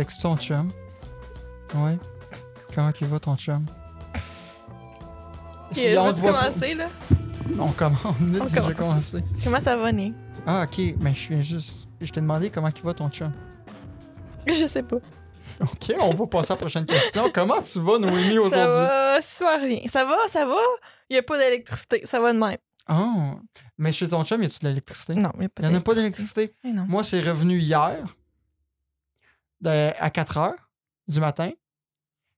textes ton chum? Ouais. Comment il va ton chum? Si on vas-tu te voit pas- commencer, là? On commence. On On commence. commencé. Comment ça va, Nick? Ah, ok. Mais je viens juste. Je t'ai demandé comment il va ton chum. Je sais pas. Ok, on va passer à la prochaine question. Comment tu vas, Noémie, Ça aujourd'hui? va super bien. Ça va, ça va? Il n'y a pas d'électricité. Ça va de même. Ah, mais chez ton chum, y a-tu de l'électricité? Non, il n'y a pas Il n'y en a pas d'électricité. Eh. Moi, c'est revenu hier de- à 4 h du matin.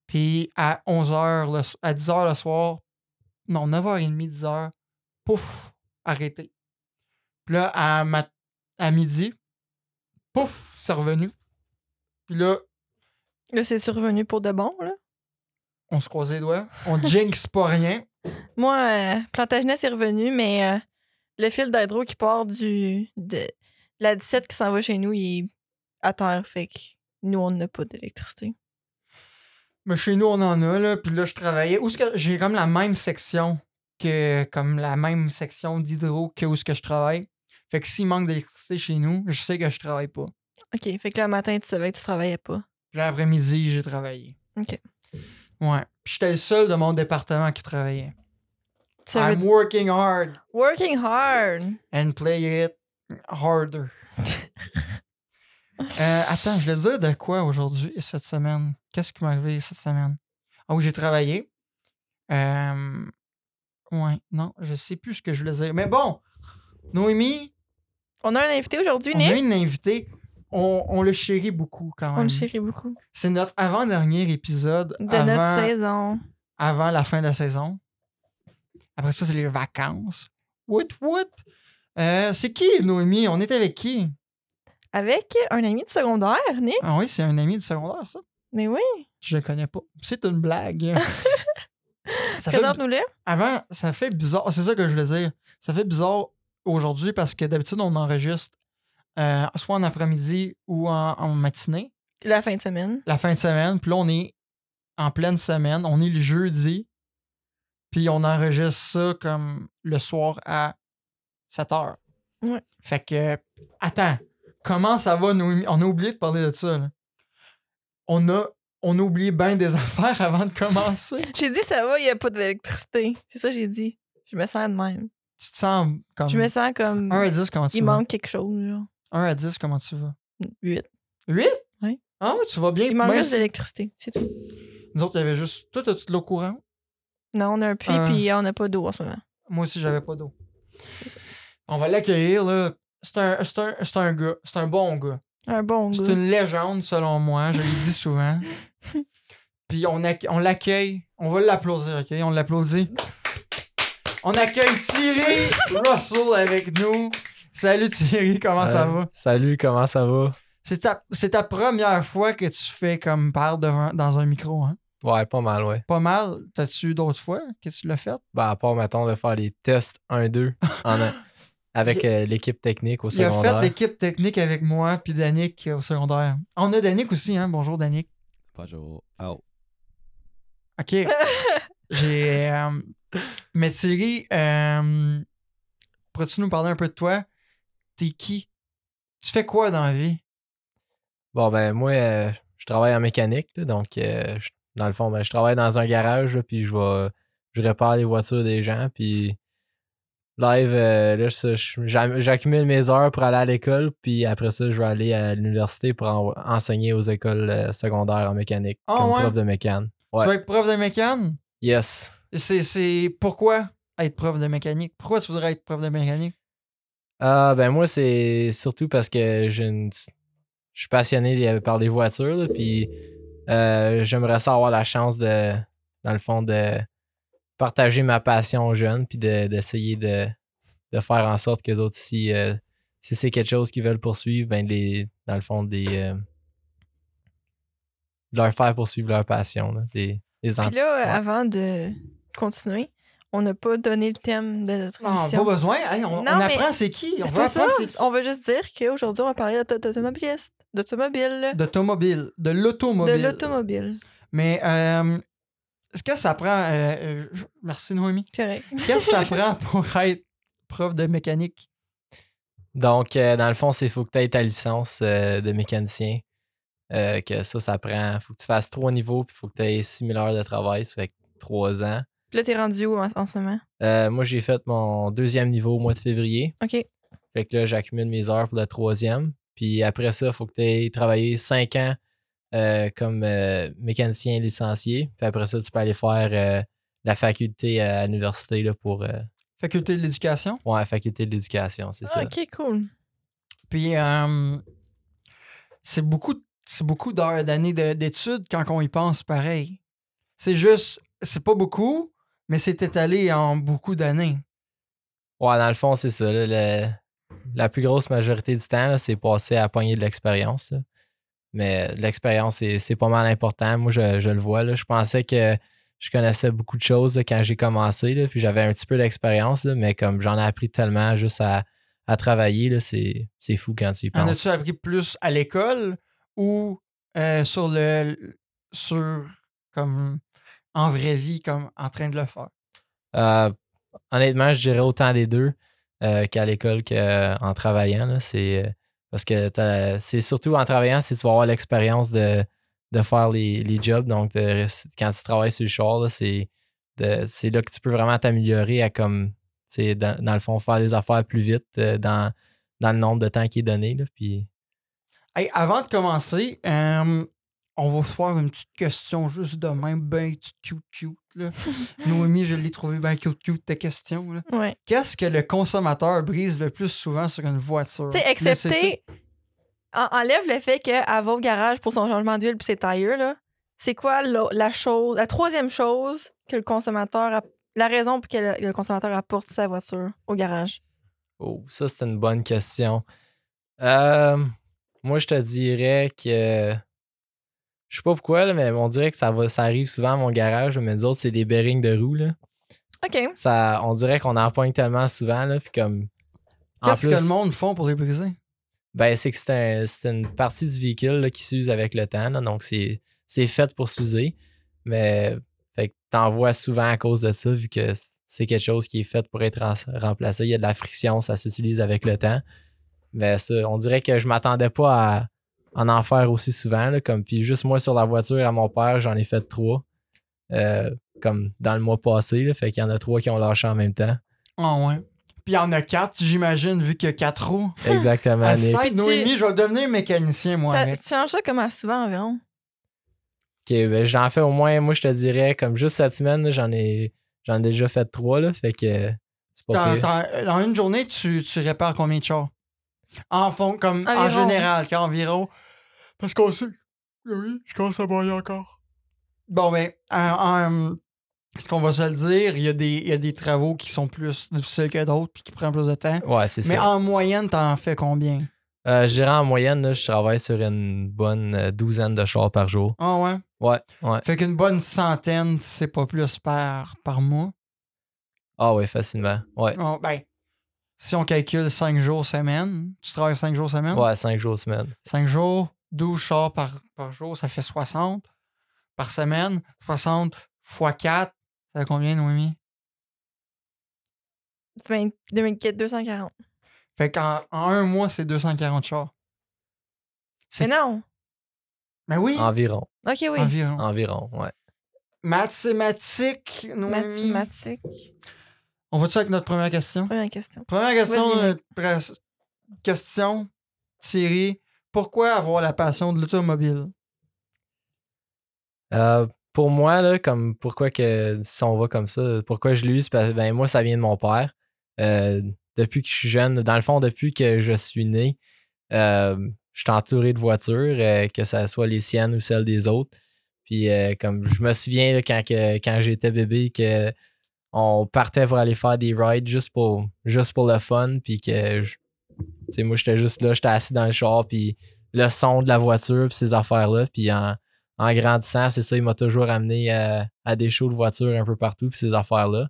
Puis à 11 h, le, à 10 h le soir, non, 9h30, 10 h, pouf, arrêté. Puis là, à, ma- à midi, pouf, c'est revenu. Puis là, Là, c'est survenu pour de bon, là? on se croise les doigts. On jinx pas rien. Moi, euh, Plantagenet est revenu, mais euh, le fil d'hydro qui part du de, de la 17 qui s'en va chez nous, il est à terre. Fait que nous, on n'a pas d'électricité. Mais chez nous, on en a, là. Puis là, je travaillais. Où que j'ai comme la même section que. Comme la même section d'hydro que où est-ce que je travaille. Fait que s'il manque d'électricité chez nous, je sais que je travaille pas. OK. Fait que le matin, tu savais que tu travaillais pas. Puis l'après-midi, j'ai travaillé. OK. Ouais. Puis j'étais le seul de mon département qui travaillait. Ça veut I'm working hard Working hard. and play it harder. Euh, attends, je voulais dire de quoi aujourd'hui, cette semaine? Qu'est-ce qui m'est arrivé cette semaine? Ah oui, j'ai travaillé. Euh... Ouais, non, je sais plus ce que je voulais dire. Mais bon, Noémie, On a un invité aujourd'hui, on a Nick. une invitée. On, on le chérit beaucoup quand même. On le chérit beaucoup. C'est notre avant-dernier épisode De avant, notre saison. avant la fin de la saison. Après ça, c'est les vacances. What, what? Euh, c'est qui, Noémie? On est avec qui? Avec un ami de secondaire, Nick. Ah oui, c'est un ami du secondaire, ça. Mais oui. Je le connais pas. C'est une blague. ça fait, Présente-nous-le. avant, ça fait bizarre. C'est ça que je voulais dire. Ça fait bizarre aujourd'hui parce que d'habitude, on enregistre euh, soit en après-midi ou en, en matinée, La fin de semaine. la fin de semaine. Puis là, on est en pleine semaine. On est le jeudi. Puis on enregistre ça comme le soir à 7 heures. Ouais. Fait que, attends, comment ça va, Noémie? On a oublié de parler de ça. là. On a, on a oublié bien des affaires avant de commencer. J'ai dit ça va, il n'y a pas d'électricité. C'est ça que j'ai dit. Je me sens de même. Tu te sens comme. Je me sens comme 1 à 10, comment tu il vas? manque quelque chose. Genre. 1 à 10, comment tu vas? 8. 8? Oui. Ah oui, tu vas bien. Il manque juste d'électricité. C'est tout. Nous autres, il y avait juste. Toi, as-tu de l'eau courante? Non, on a un puits Euh. puis on n'a pas d'eau en ce moment. Moi aussi, j'avais pas d'eau. C'est ça. On va l'accueillir, là. C'est un, c'est un, c'est un gars. C'est un bon gars. Un bon C'est goût. une légende, selon moi. Je l'ai dit souvent. Puis on, acc- on l'accueille. On va l'applaudir, OK? On l'applaudit. On accueille Thierry Russell avec nous. Salut Thierry, comment ça Euh, va? Salut, comment ça va? C'est ta, c'est ta première fois que tu fais comme parle devant, dans un micro, hein? Ouais, pas mal, ouais. Pas mal. T'as-tu eu d'autres fois que tu l'as fait? Ben, à part, mettons, de faire les tests 1-2 en a- avec euh, l'équipe technique au Il a secondaire. fait l'équipe technique avec moi puis Danick euh, au secondaire. On a Danick aussi, hein? Bonjour Danick. Bonjour. Oh. OK. J'ai. euh, mais Thierry, euh, pourrais-tu nous parler un peu de toi? T'es qui? Tu fais quoi dans la vie? Bon, ben, moi, euh, je travaille en mécanique, là, donc, euh, je- dans le fond, ben, je travaille dans un garage, là, puis je vais. Je répare les voitures des gens, puis live, euh, là, j'accumule mes heures pour aller à l'école, puis après ça, je vais aller à l'université pour en- enseigner aux écoles euh, secondaires en mécanique, Ah, comme ouais? prof de mécane. Tu vas être prof de mécanique? Yes. C'est, pourquoi être prof de mécanique? Pourquoi tu voudrais être prof de mécanique? Ah, ben moi, c'est surtout parce que j'ai une- je suis passionné par les voitures, là, puis euh, j'aimerais ça avoir la chance de, dans le fond, de partager ma passion aux jeunes, puis de- d'essayer de, de faire en sorte que les autres, si, euh, si c'est quelque chose qu'ils veulent poursuivre, ben les, dans le fond, des, euh, de leur faire poursuivre leur passion, là, des, Puis là, ouais. avant de continuer, on n'a pas donné le thème de notre Non, émission. pas besoin. Hey, on, Non, on mais apprend c'est qui. On veut ça. On veut juste dire qu'aujourd'hui, on va parler d'auto- d'automobiliste. D'automobile. D'automobile. De De l'automobile. l'automobile. Mais euh, est-ce que ça prend. euh, euh, je- merci Noémie. Correct. Qu'est-ce que ça prend pour être prof de mécanique? Donc, euh, dans le fond, c'est faut que tu aies ta licence euh, de mécanicien. Euh, que ça, ça prend. Faut que tu fasses trois niveaux, puis faut que tu aies 6000 heures de travail. Ça fait trois ans. Puis là, t'es rendu où en, en ce moment? Euh, moi, j'ai fait mon deuxième niveau au mois de février. OK. Fait que là, j'accumule mes heures pour le troisième. Puis après ça, il faut que tu aies travaillé cinq ans euh, comme euh, mécanicien licencié. Puis après ça, tu peux aller faire euh, la faculté à l'université là, pour. euh, Faculté de l'éducation? ouais, faculté de l'éducation, c'est ça. OK, cool. Puis, euh, c'est beaucoup, c'est beaucoup d'heures, d'années de- d'études quand on y pense pareil. C'est juste, c'est pas beaucoup, mais c'est étalé en beaucoup d'années. Ouais, dans le fond, c'est ça. là, le- la plus grosse majorité du temps, là, c'est passé à pogner de l'expérience. Mais l'expérience, c'est pas mal important. Moi, je, je le vois. là. Je pensais que je connaissais beaucoup de choses là, quand j'ai commencé, là, puis j'avais un petit peu d'expérience, mais comme j'en ai appris tellement juste à, à travailler, c'est fou quand tu y En penses. as-tu appris plus à l'école ou euh, sur le. sur. comme. en vraie vie, comme en train de le faire? Euh, honnêtement, je dirais autant des deux euh, qu'à l'école qu'en travaillant. C'est euh, parce que c'est surtout en travaillant si tu vas avoir l'expérience de, de faire les, les jobs. Donc, quand tu travailles sur le char, c'est là que tu peux vraiment t'améliorer à comme dans, dans le fond, faire les affaires plus vite euh, dans, dans le nombre de temps qui est donné. Là, puis, avant de commencer, euh, on va se faire une petite question juste de même, ben cute, cute. Là. Noémie, je l'ai trouvé bien cute, cute, ta question. là. Ouais. Qu'est-ce que le consommateur brise le plus souvent sur une voiture? Tu sais, Le sais-tu? excepté. en- enlève le fait qu'elle va au garage pour son changement d'huile puis ses tailleurs, là. C'est quoi la, la chose, la troisième chose que le consommateur. La raison pour que le, le consommateur apporte sa voiture au garage? Oh, ça, c'est une bonne question. Euh, moi, je te dirais que. Je sais pas pourquoi, là, mais on dirait que ça, va, ça arrive souvent à mon garage, mais nous autres, c'est des bearings de roue. Là. OK. Ça, on dirait qu'on en pogne tellement souvent. Là, puis comme. Qu'est-ce que le monde font pour les briser? Ben, c'est que c'est un- c'est une partie du véhicule là, qui s'use avec le temps. là, donc, c'est c'est fait pour s'user. Mais fait que t'en vois souvent à cause de ça, vu que c'est quelque chose qui est fait pour être remplacé. Il y a de la friction, ça s'utilise avec le temps. Mais ça, on dirait que je m'attendais pas à en en faire aussi souvent. là, comme, puis juste moi sur la voiture à mon père, j'en ai fait trois. euh, comme dans le mois passé. Là, fait qu'il y en a trois qui ont lâché en même temps. Ah ouais. Puis il y en a quatre, j'imagine, vu qu'il y a quatre roues. Exactement. À Puis tu- Noémie, je vais devenir mécanicien, moi. Ça, tu changes ça comment souvent environ? Ok, ben j'en fais au moins, moi je te dirais, comme juste cette semaine, j'en ai j'en ai déjà fait trois, là, fait que c'est pas pire. dans- une journée, tu, tu répares combien de chars? En fond, comme en Environ. général, qu'environ. Parce qu'on sait. Oui, je commence à broyer encore. Bon, ben, en- en- ce qu'on va se le dire, il y, a des, il y a des travaux qui sont plus difficiles que d'autres puis qui prennent plus de temps. Ouais, c'est Mais ça. en moyenne, t'en fais combien? Euh, je dirais en moyenne, là, je travaille sur une bonne euh, douzaine de chars par jour. Ah ouais? Ouais, ouais. Fait qu'une bonne centaine, c'est pas plus par, par mois? Ah ouais, facilement. Ouais. Ah, ben, si on calcule 5 jours semaine, tu travailles 5 jours semaine? Ouais, cinq jours semaine. 5 jours, 12 chars par, par jour, ça fait 60 par semaine. 60 fois 4, ça fait combien, Noémie? 20 2004, 240. Fait qu'en en un mois, c'est 240 chars. C'est- Mais non! Mais oui, Environ. OK, oui. environ. Environ, ouais. Mathématiques, Noémie? Mathématiques. On va-tu avec notre première question? Première question. Première question, euh, question, Thierry. Pourquoi avoir la passion de l'automobile? Euh, pour moi, là, comme pourquoi que si on va comme ça, pourquoi je que ben, moi, ça vient de mon père. Euh, depuis que je suis jeune, dans le fond, depuis que je suis né, euh, je suis entouré de voitures, que ce soit les siennes ou celles des autres. Puis comme je me souviens quand, quand j'étais bébé que on partait pour aller faire des rides juste pour, juste pour le fun. Puis que je- sais, moi, j'étais juste là, j'étais assis dans le char, puis le son de la voiture, puis ces affaires-là. Puis en, en grandissant, c'est ça, il m'a toujours amené à, à des shows de voiture un peu partout, puis ces affaires-là.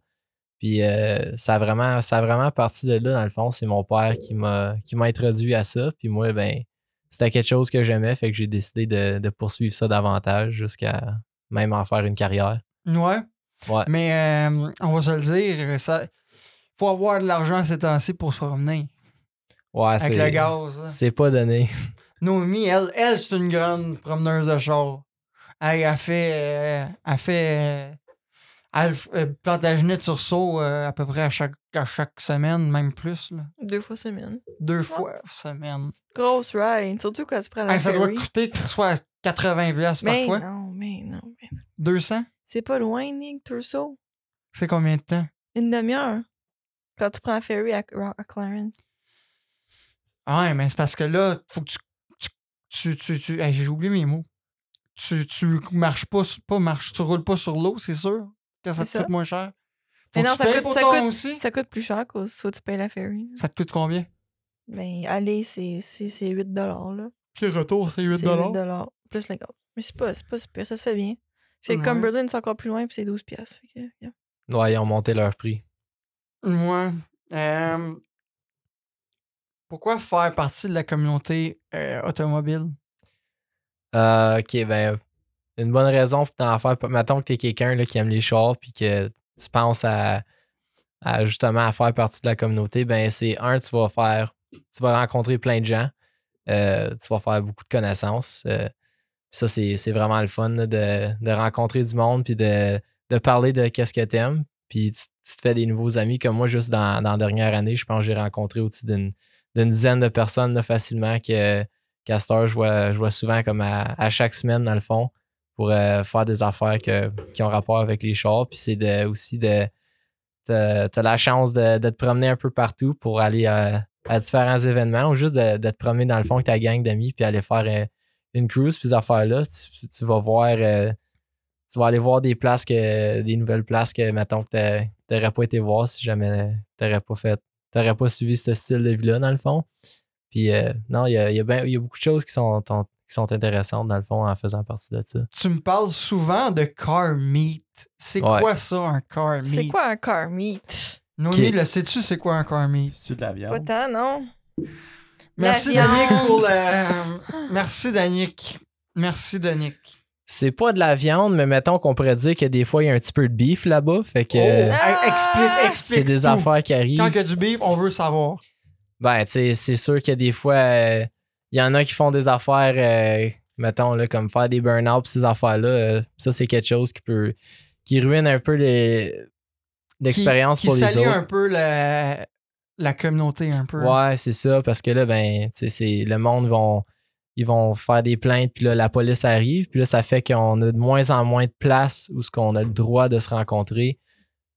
Puis euh, ça, a vraiment, ça a vraiment parti de là, dans le fond. C'est mon père qui m'a qui m'a introduit à ça. Puis moi, ben, c'était quelque chose que j'aimais, fait que j'ai décidé de, de poursuivre ça davantage jusqu'à même en faire une carrière. Ouais. Ouais. Mais euh, on va se le dire, ça faut avoir de l'argent ces temps-ci pour se promener Ouais, avec c'est le gaz. là. c'est pas donné. Noémie, elle, elle c'est une grande promeneuse de char. Elle, elle fait. euh, elle fait. euh, elle euh, Plantagenet sur saut euh, à peu près à chaque, à chaque semaine, même plus. là. Deux fois semaine. Deux fois semaine. Grosse ride, surtout quand tu prends la Hey, ça doit coûter soit 80$ piastres Mais parfois. non, mais non, mais non. 200? C'est pas loin, Nick, Turso. C'est combien de temps? Une demi-heure. Quand tu prends la ferry à, à Clarence. Ah Ouais, mais c'est parce que là, faut que tu. Tu. tu, tu, tu- hey, j'ai oublié mes mots. Tu, tu marches pas, pas marches, tu roules pas sur l'eau, c'est sûr que ça te C'est coûte ça. moins cher. Faut Mais non, ça coûte- ça coûte- aussi. Ça coûte plus cher que soit tu payes la ferry. Ça te coûte combien? Mais aller, c'est c'est- c'est 8 là. Puis le retour, c'est 8 C'est 8 plus le gaz. Mais c'est pas, c'est pas super, ça se fait bien. C'est Ouais. Cumberland, c'est encore plus loin, puis c'est 12 piastres. Fait que, yeah. Ouais, ils ont monté leur prix. Moi, euh, pourquoi faire partie de la communauté euh, automobile? Euh, ok, ben, une bonne raison pour t'en faire. Mettons que t'es quelqu'un là, qui aime les chars puis que tu penses à, justement à faire partie de la communauté, ben, c'est un, tu vas faire, tu vas rencontrer plein de gens, euh, tu vas faire beaucoup de connaissances. euh, puis ça, c'est vraiment le fun de, de rencontrer du monde puis de, de parler de qu'est-ce que t'aimes. Puis tu, tu te fais des nouveaux amis. Comme moi, juste dans, dans la dernière année, je pense que j'ai rencontré au-dessus d'une d'une dizaine de personnes facilement que heure, je vois, je vois souvent comme à, à chaque semaine, dans le fond, pour euh, faire des affaires que- qui ont rapport avec les chars. Puis c'est aussi de. T'as t'as la chance de, de te promener un peu partout pour aller à différents événements ou juste de, te promener dans le fond avec ta gang d'amis puis aller faire euh, une cruise. Puis ces affaires-là, tu, tu vas voir. euh, tu vas aller voir des places que. des nouvelles places que, mettons, que t'a- t'aurais pas été voir si jamais t'aurais pas fait. T'aurais pas suivi ce style de vie-là, dans le fond. Puis euh, non, il y a, il y a ben- il y a beaucoup de choses qui sont, qui sont intéressantes, dans le fond, en faisant partie de ça. Tu me parles souvent de car meet. C'est Ouais. quoi ça, un car meet? C'est quoi un car meet? Noémie, le sais-tu c'est quoi un car meet? C'est-tu de la Pas viande? tant, non? Merci Danick pour le... Merci Danick. Merci Danick. C'est pas de la viande, mais mettons qu'on pourrait dire que des fois, il y a un petit peu de beef là-bas. Fait que Oh, euh, hey, explique, Ah! explique c'est des tout. affaires qui arrivent. Quand il y a du beef, on veut savoir. Ben, tu sais, c'est sûr que des fois, euh, il y en a qui font des affaires, euh, mettons, là, comme faire des burn-out, pis ces affaires-là. euh, ça, c'est quelque chose qui peut. qui ruine un peu les- l'expérience qui, pour qui les salue autres. un peu la, la communauté un peu. Ouais, c'est ça, parce que là, ben, tu sais, c'est- le monde vont. Ils vont faire des plaintes, puis là, la police arrive, puis là, ça fait qu'on a de moins en moins de place où ce qu'on a le droit de se rencontrer.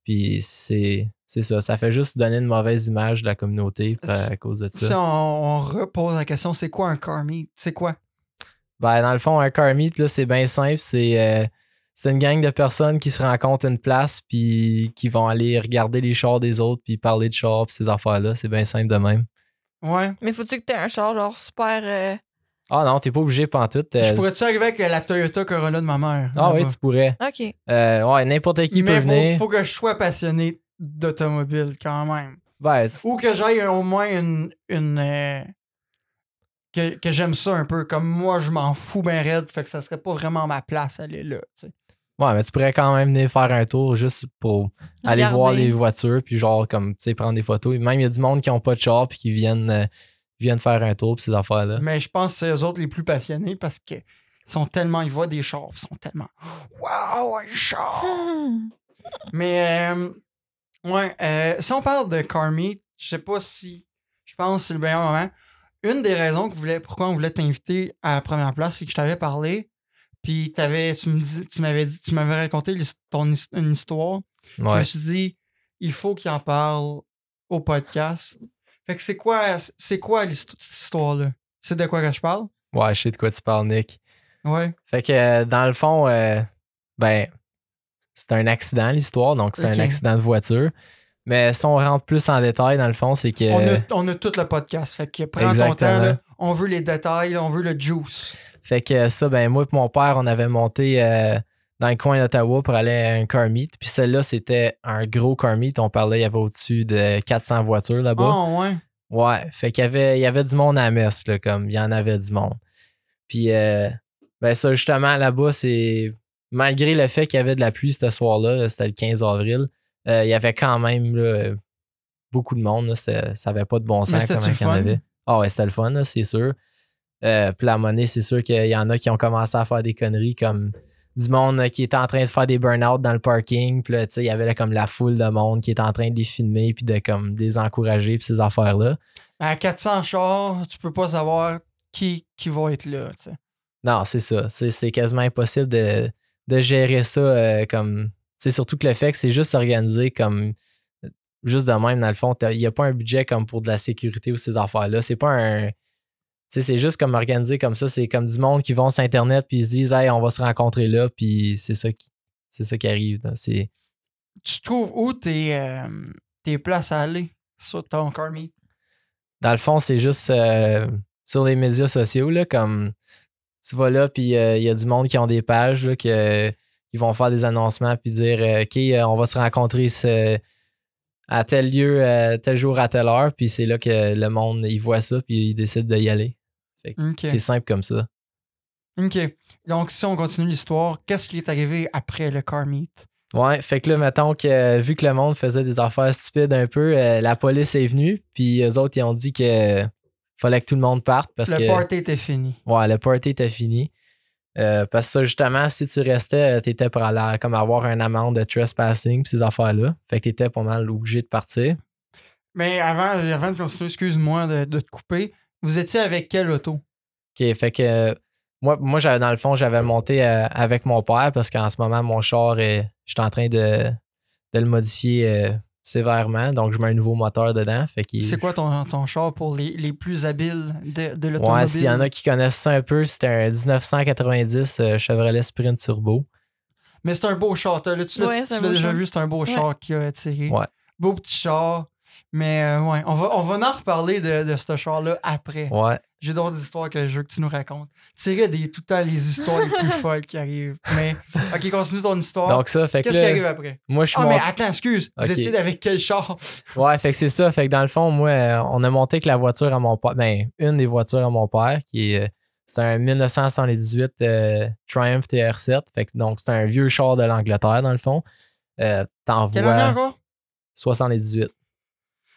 Puis c'est c'est ça, ça fait juste donner une mauvaise image de la communauté à, Si- à cause de Si ça. on, on repose la question, c'est quoi un car meet? C'est quoi? Ben, dans le fond, un car meet, là, c'est bien simple. C'est euh, c'est une gang de personnes qui se rencontrent à une place, puis qui vont aller regarder les chars des autres, puis parler de chars, puis ces affaires-là. C'est bien simple de même. Ouais. Mais faut-tu que t'aies un char genre super. euh, Ah non, t'es pas obligé pantoute. Je euh, pourrais-tu arriver avec la Toyota Corolla de ma mère? Ah oui, tu pourrais. Ok. Euh, ouais, n'importe qui Mais peut venir. faut, faut que je sois passionné d'automobile quand même. Ouais, tu- Ou que j'aille au moins une. une euh, que, que j'aime ça un peu. Comme moi, je m'en fous bien raide. Fait que ça serait pas vraiment ma place aller là. tu sais. ouais, mais tu pourrais quand même venir faire un tour juste pour aller voir les voitures, puis genre, comme, tu sais, prendre des photos. Et même, il y a du monde qui ont pas de char, puis qui viennent, euh, viennent faire un tour, puis ces affaires-là. Mais je pense que c'est eux autres les plus passionnés parce que ils sont tellement. Ils voient des chars. Ils sont tellement. Waouh, un char! Mais, euh, ouais, euh, si on parle de car meet, je sais pas si. Je pense que c'est le meilleur moment. Une des raisons que voulait, pourquoi on voulait t'inviter à la première place, c'est que je t'avais parlé. Puis t'avais, tu me dis, tu m'avais dit, tu m'avais raconté ton, une histoire. Je me suis dit, il faut qu'il en parle au podcast. Fait que c'est quoi, c'est quoi cette histoire-là? C'est de quoi que je parle? Ouais, je sais de quoi tu parles, Nick. Ouais. Fait que euh, dans le fond, euh, ben, c'est un accident l'histoire, donc c'est un accident de voiture. Mais si on rentre plus en détail, dans le fond, c'est que. On, a, on a tout le podcast. Fait que prends ton temps, là. On veut les détails, on veut le juice. Fait que ça, ben moi et mon père, on avait monté euh, dans le coin d'Ottawa pour aller à un car meet. Puis celle-là, c'était un gros car meet. On parlait, il y avait au-dessus de 400 voitures là-bas. Oh, ouais. Ouais, fait qu'il y avait, il y avait du monde à messe, là, comme il y en avait du monde. Puis, euh, ben ça, justement, là-bas, c'est. Malgré le fait qu'il y avait de la pluie ce soir-là, là, c'était le 15 avril, euh, il y avait quand même là, beaucoup de monde. là, ça n'avait pas de bon sens le il y en avait. Ah ouais, c'était le fun, là, c'est sûr. Euh, puis la monnaie, c'est sûr qu'il y en a qui ont commencé à faire des conneries comme du monde euh, qui était en train de faire des burn-out dans le parking. Puis là, tu sais, il y avait là, comme la foule de monde qui était en train de les filmer puis de comme des encourager puis ces affaires-là. À 400 chars, tu peux pas savoir qui, qui va être là. tu sais. Non, c'est ça. C'est c'est quasiment impossible de, de gérer ça euh, comme. C'est surtout que le fait que c'est juste organisé comme. Juste de même, dans le fond, il n'y a pas un budget comme pour de la sécurité ou ces affaires-là. C'est pas un. Tu sais, c'est juste comme organisé comme ça. C'est comme du monde qui vont sur Internet puis ils se disent, hey, on va se rencontrer là, puis c'est ça qui, c'est ça qui arrive. C'est. Tu trouves où tes, euh, tes places à aller sur ton car meet? Dans le fond, c'est juste euh, sur les médias sociaux, là, comme tu vas là, puis euh, il y a du monde qui ont des pages, là, que- qui vont faire des annoncements, puis dire OK, on va se rencontrer ce- à tel lieu, euh, tel jour, à telle heure, puis c'est là que le monde, il voit ça, puis il décide d'y aller. C'est simple comme ça. OK. Donc, si on continue l'histoire, qu'est-ce qui est arrivé après le car meet? Ouais, fait que là, mettons que euh, vu que le monde faisait des affaires stupides un peu, euh, la police est venue, puis eux autres, ils ont dit que fallait que tout le monde parte parce le que. party était fini. Ouais, le party était fini. Euh, parce que ça, justement, si tu restais, euh, t'étais pour aller comme avoir un amende de trespassing pis ces affaires-là. Fait que t'étais pas mal obligé de partir. Mais avant, avant de continuer, excuse-moi de, de te couper, vous étiez avec quel auto? OK, fait que euh, moi, moi j'avais dans le fond, j'avais monté euh, avec mon père parce qu'en ce moment, mon char, euh, j'étais en train de, de le modifier sévèrement. Donc, je mets un nouveau moteur dedans. Fait qu'il- C'est quoi ton, ton char pour les, les plus habiles de, de l'automobile? Ouais, s'il y en a qui connaissent ça un peu, c'était un 1990 euh, Chevrolet Sprint Turbo. Mais c'est un beau char. là, tu l'as Ouais, déjà char. vu, c'est un beau Ouais. char qui a attiré. Ouais. Beau petit char. Mais euh, ouais, on va, on va en reparler de, de ce char-là après. Ouais. J'ai d'autres histoires que je veux que tu nous racontes. Tirer des, tout le temps les histoires les plus folles qui arrivent. Mais, ok, continue ton histoire. Donc, ça, fait que Qu'est-ce qui arrive après? moi, je suis Ah, mais attends, excuse. Vous Ok. étiez avec quel char? Ouais, fait que c'est ça. Fait que dans le fond, moi, euh, on a monté avec la voiture à mon père. Ben, une des voitures à mon père, qui est. euh, c'est un 1978 euh, Triumph TR7. Fait que donc, c'est un vieux char de l'Angleterre, dans le fond. Euh, T'en Quelle année encore? 78.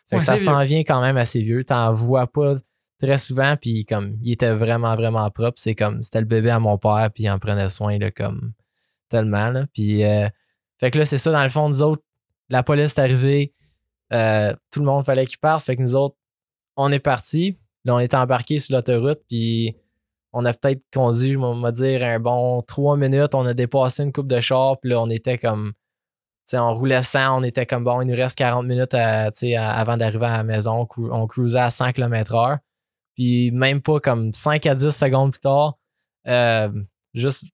Fait Ouais, que ça s'en vient quand même assez vieux. T'en vois pas très souvent, puis comme, il était vraiment, vraiment propre. C'est comme, c'était le bébé à mon père, puis il en prenait soin, là, comme, tellement, là. Puis, euh, fait que là, c'est ça, dans le fond, nous autres, la police est arrivée, euh, tout le monde fallait qu'il parte. Fait que nous autres, on est partis. Là, on était embarqués sur l'autoroute, puis on a peut-être conduit, on va dire, un bon trois minutes. On a dépassé une coupe de char, puis là, on était comme. On roulait 100, on était comme bon, il nous reste 40 minutes avant d'arriver à la maison. On cru- On cruisait à 100 km/h. Puis même pas comme 5 à 10 secondes plus tard, euh, juste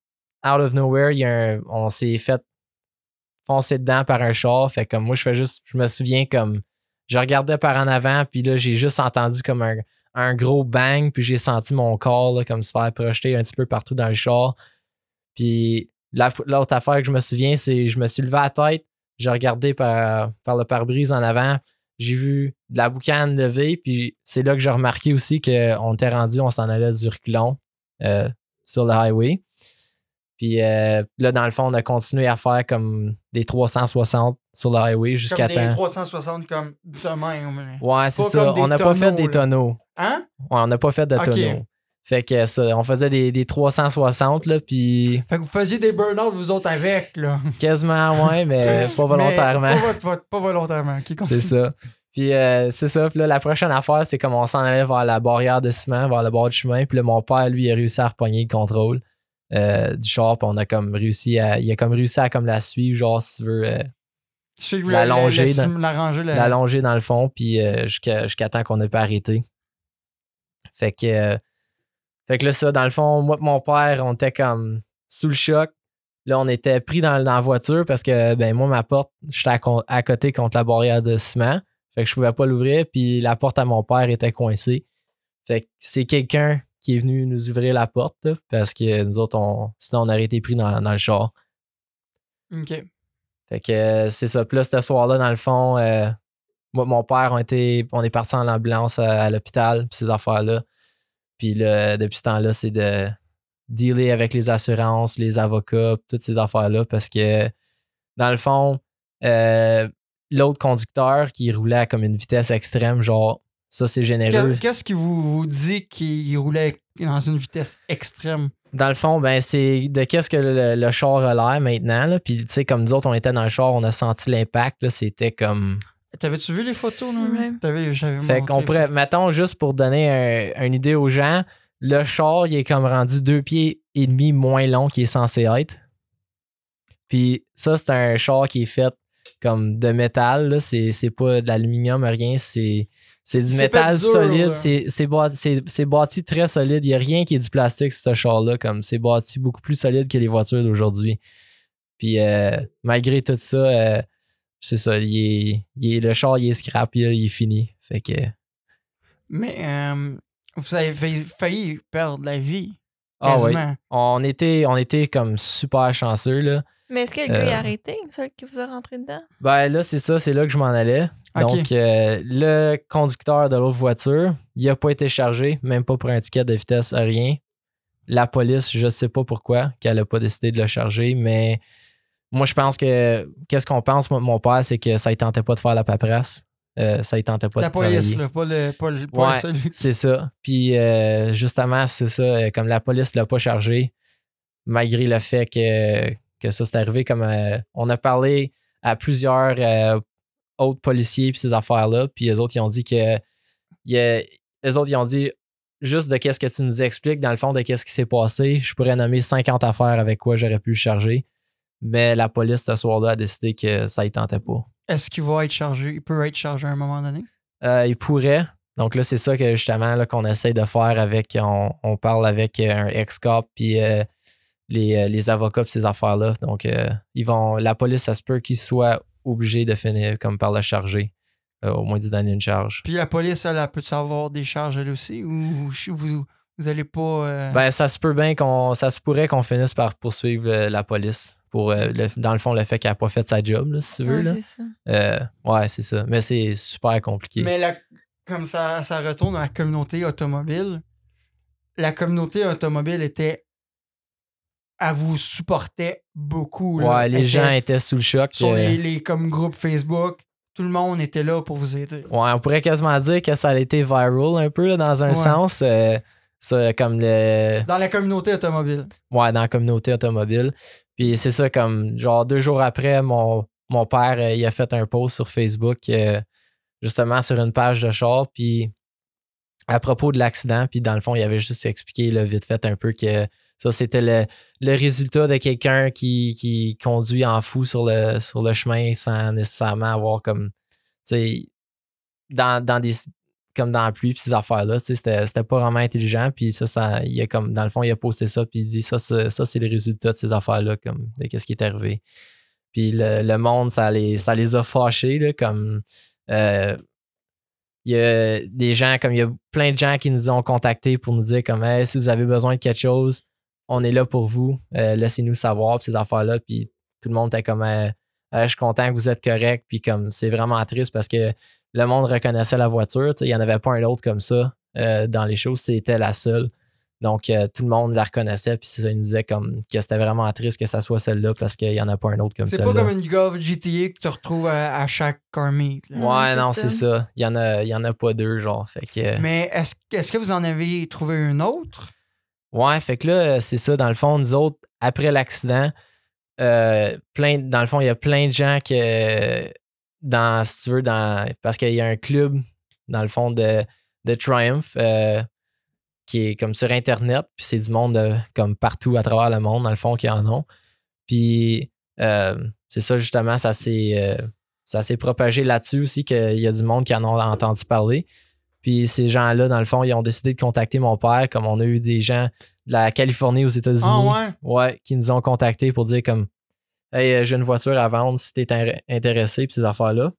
out of nowhere, y a on s'est fait foncer dedans par un char. Fait comme moi, je fais juste, je me souviens comme, je regardais par en avant, puis là, j'ai juste entendu comme un, un gros bang, puis j'ai senti mon corps comme se faire projeter un petit peu partout dans le char. Puis l'autre affaire que je me souviens, c'est je me suis levé à la tête, j'ai regardé par, par le pare-brise en avant, j'ai vu de la boucane levée, puis c'est là que j'ai remarqué aussi qu'on était rendu, on s'en allait du reculon euh, sur le highway. Puis euh, là, dans le fond, on a continué à faire comme des 360 sur le highway jusqu'à Comme des temps. 360 comme de même. Ouais, c'est ça. On n'a pas fait des tonneaux. Hein? Ouais, on n'a pas fait de tonneaux. Fait que ça, on faisait des, des 360, là, puis Fait que vous faisiez des burn-out vous autres avec, là. quasiment, ouais, mais pas volontairement. Mais pas, vo- pas volontairement. C'est ça. Puis euh, c'est ça. Puis là, la prochaine affaire, c'est comme on s'en allait vers la barrière de ciment, vers le bord du chemin. Puis là, mon père, lui, il a réussi à repogner le contrôle euh, du char. Puis on a comme réussi à. Il a comme réussi à comme la suivre, genre, si tu veux, euh, vous La la- la- dans- dans le fond, puis euh, jusqu'à jusqu'à temps qu'on n'ait pas arrêté. Fait que. Fait que là, ça, dans le fond, moi et mon père, on était comme sous le choc. Là, on était pris dans, dans la voiture parce que, ben, moi, ma porte, j'étais à, à côté contre la barrière de ciment. Fait que je pouvais pas l'ouvrir, puis la porte à mon père était coincée. Fait que c'est quelqu'un qui est venu nous ouvrir la porte, là, parce que nous autres, on, sinon, on aurait été pris dans, dans le char. Ok. Fait que euh, c'est ça. Puis là, ce soir-là, dans le fond, euh, moi, mon père, on, était, on est parti en ambulance à, à l'hôpital, puis ces affaires-là. Puis là, depuis ce temps-là, c'est de dealer avec les assurances, les avocats, toutes ces affaires-là, parce que dans le fond, euh, l'autre conducteur qui roulait à comme une vitesse extrême, genre, ça, c'est généreux. Que- Qu'est-ce qui vous, vous dit qu'il roulait dans une vitesse extrême? Dans le fond, ben c'est de qu'est-ce que le, le char a l'air maintenant. Là. Puis, tu sais, comme nous autres, on était dans le char, on a senti l'impact. là, C'était comme. T'avais-tu vu les photos. T'avais, j'avais Fait qu'on pourrait, mettons, juste pour donner un- une idée aux gens, le char, il est comme rendu deux pieds et demi moins long qu'il est censé être. Puis ça, c'est un char qui est fait comme de métal. là. C'est, c'est pas de l'aluminium, rien. C'est, c'est du métal dur, solide. C'est, c'est, bâti, c'est, c'est bâti très solide. Il n'y a rien qui est du plastique sur ce char-là. Comme c'est bâti beaucoup plus solide que les voitures d'aujourd'hui. Puis euh, malgré tout ça, euh, c'est ça. Il est, il est- le char, il est scrap, il, est fini. Fait que. Mais euh, vous avez failli, perdre la vie. Ah oui. On était, on était comme super chanceux, là. Mais est-ce que le gars est Euh. arrêté, celui qui vous a rentré dedans? Ben là, c'est ça, c'est là que je m'en allais. Donc, euh, le conducteur de l'autre voiture, il a pas été chargé, même pas pour un ticket de vitesse, rien. La police, je sais pas pourquoi, qu'elle a pas décidé de le charger, mais moi, je pense que, qu'est-ce qu'on pense, moi, mon père, c'est que ça ne tentait pas de faire la paperasse. Euh, ça ne tentait pas la de police, là, pas le, pas le, pas Ouais. celui. C'est ça. Puis euh, justement, c'est ça. euh, Comme la police l'a pas chargé, malgré le fait que, que ça s'est arrivé, comme euh, on a parlé à plusieurs autres policiers puis ces affaires-là, puis les autres ils ont dit que eux autres ils ont dit juste de qu'est-ce que tu nous expliques dans le fond de qu'est-ce qui s'est passé, je pourrais nommer 50 affaires avec quoi j'aurais pu le charger. Mais la police ce soir-là a décidé que ça ne tentait pas. Est-ce qu'il va être chargé? Il peut être chargé à un moment donné? Euh, il pourrait. Donc là, c'est ça que justement là, qu'on essaie de faire avec. On, on parle avec euh, un ex-cop puis euh, les, les avocats puis ces affaires-là. Donc, euh, ils vont. La police, ça se peut qu'ils soient obligés de finir comme par le charger. au moins d'y donner une charge. Puis la police, elle, elle peut avoir des charges elle aussi? Ou vous, vous allez pas. Ben, ça se peut bien qu'on. Ça se pourrait qu'on finisse par poursuivre la police pour, euh, le- dans le fond, le fait qu'elle n'a pas fait sa job, là, si tu veux. Ouais, là. c'est ça. Euh, ouais, c'est ça. Mais c'est super compliqué. Mais la- comme ça, ça retourne à la communauté automobile, la communauté automobile était. Elle vous supportait beaucoup. là. ouais, les gens étaient sous le choc. Sur euh, les, les comme groupes Facebook, tout le monde était là pour vous aider. Ouais, on pourrait quasiment dire que ça a été viral un peu là, dans un Ouais. sens. euh, ça, comme le. Dans la communauté automobile. Ouais, dans la communauté automobile. Puis c'est ça, comme genre deux jours après, mon, mon père, euh, il a fait un post sur Facebook, euh, justement sur une page de char, puis à propos de l'accident, puis dans le fond, il avait juste expliqué là, vite fait un peu que ça, c'était le, le résultat de quelqu'un qui, qui conduit en fou sur le, sur le chemin sans nécessairement avoir comme, tu sais, dans, dans des comme dans la pluie puis ces affaires-là, tu sais, c'était, c'était pas vraiment intelligent, puis ça, ça, il a comme, dans le fond, il a posté ça, puis il dit, ça, c'est, ça, c'est les résultats de ces affaires-là, comme, de qu'est-ce qui est arrivé. Puis le, le monde, ça les, ça les a fâchés, là, comme, euh, il y a des gens, comme il y a plein de gens qui nous ont contactés pour nous dire, comme, Hey, si vous avez besoin de quelque chose, on est là pour vous, euh, laissez-nous savoir, puis ces affaires-là, puis tout le monde était comme, Euh, je suis content que vous êtes correct, puis comme, c'est vraiment triste parce que le monde reconnaissait la voiture. tu sais, Il n'y en avait pas un autre comme ça euh, dans les choses. C'était la seule. Donc, euh, tout le monde la reconnaissait. Puis ça, il nous disait comme, que c'était vraiment triste que ça soit celle-là parce qu'il n'y en a pas un autre comme C'est celle-là. pas comme une Golf GTA que tu retrouves à, à chaque car meet. là. Ouais, c'est non, ça. c'est ça. Il n'y en, a- il y en a pas deux, genre. Fait que, Mais est-ce que vous en avez trouvé une autre? Ouais, fait que là, c'est ça. Dans le fond, nous autres, après l'accident, euh, plein, dans le fond, il y a plein de gens que, dans, si tu veux, dans, parce qu'il y a un club, dans le fond, de, de Triumph, euh, qui est comme sur Internet, puis c'est du monde de- comme partout à travers le monde, dans le fond, qui en ont. Puis, euh, c'est ça, justement, ça s'est, euh, ça s'est propagé là-dessus aussi, qu'il y a du monde qui en ont entendu parler. Puis ces gens-là, dans le fond, ils ont décidé de contacter mon père, comme on a eu des gens de la Californie aux États-Unis. Ah ouais? Ouais, qui nous ont contactés pour dire comme Hey, euh, j'ai une voiture à vendre si t'es in- intéressé, puis ces affaires-là.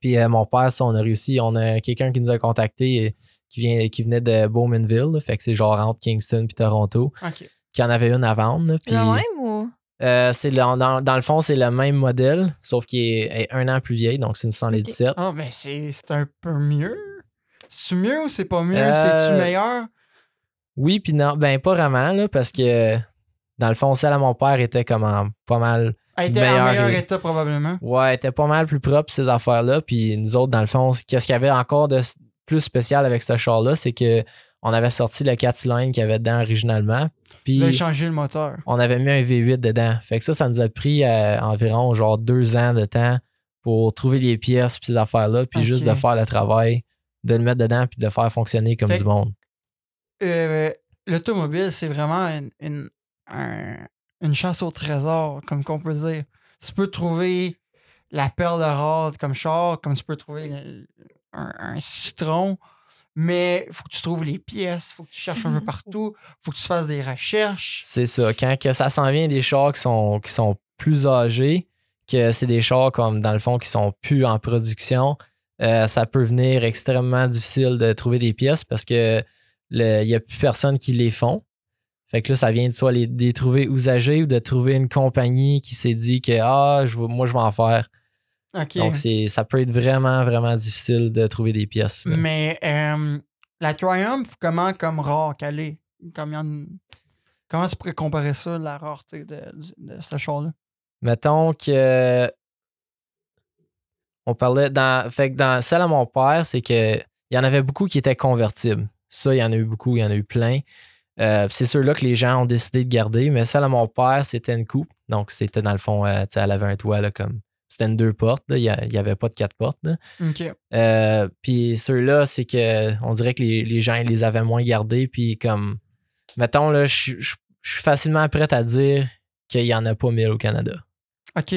Puis euh, mon père, ça, on a réussi. On a quelqu'un qui nous a contacté euh, qui, vient, qui venait de Bowmanville, là, fait que c'est genre entre Kingston puis Toronto, Ok. qui en avait une à vendre. là, puis, Le même ou? euh, c'est le- dans, dans le fond, c'est le même modèle, sauf qu'il est, est un an plus vieille, donc c'est une 117. Ah, ben c'est c'est un peu mieux. C'est mieux ou c'est pas mieux? Euh, C'est-tu meilleur? Oui, puis non, ben pas vraiment, là, parce que dans le fond, celle à mon père était comme en pas mal Elle était en meilleur meilleur et- état probablement. Ouais, elle était pas mal plus propre, ces affaires-là. Puis nous autres, dans le fond, qu'est-ce qu'il y avait encore de plus spécial avec ce char-là, c'est que on avait sorti le 4 cylindres qu'il y avait dedans originalement. Puis Vous avez changé le moteur. on avait mis un V8 dedans. Fait que ça, ça nous a pris euh, environ genre deux ans de temps pour trouver les pièces puis ces affaires-là, puis juste de faire le travail, de le mettre dedans puis de le faire fonctionner comme Fait du monde. Euh, L'automobile, c'est vraiment une, une, un- une chasse au trésor, comme qu'on peut dire. Tu peux trouver la perle rare comme char, comme tu peux trouver un, un citron, mais il faut que tu trouves les pièces, il faut que tu cherches un peu partout, il faut que tu fasses des recherches. C'est ça. Quand que ça s'en vient des chars qui sont, qui sont plus âgés, que c'est des chars comme dans le fond qui sont plus en production, euh, ça peut venir extrêmement difficile de trouver des pièces parce que il n'y a plus personne qui les font. Fait que là, ça vient de soit les, de les trouver usagés ou de trouver une compagnie qui s'est dit que ah, je moi je vais en faire. Donc ça peut être vraiment, vraiment difficile de trouver des pièces. là. Mais euh, la Triumph, comment comme rare qu'elle est? Comme il y en a- Comment tu pourrais comparer ça, la rareté de, de, de ce char-là? Mettons que. On parlait dans. Fait que dans celle à mon père, c'est que il y en avait beaucoup qui étaient convertibles. Ça, il y en a eu beaucoup, il y en a eu plein. Euh, c'est ceux-là que les gens ont décidé de garder, mais celle à mon père, c'était une coupe. Donc, c'était dans le fond, euh, elle avait un toit là, comme. C'était une deux portes, là. il n'y avait pas de quatre portes. là. Euh, puis ceux-là, c'est que on dirait que les, les gens ils les avaient moins gardés. Puis comme, mettons, là, je suis- facilement prêt à dire qu'il n'y en a pas mille au Canada. OK.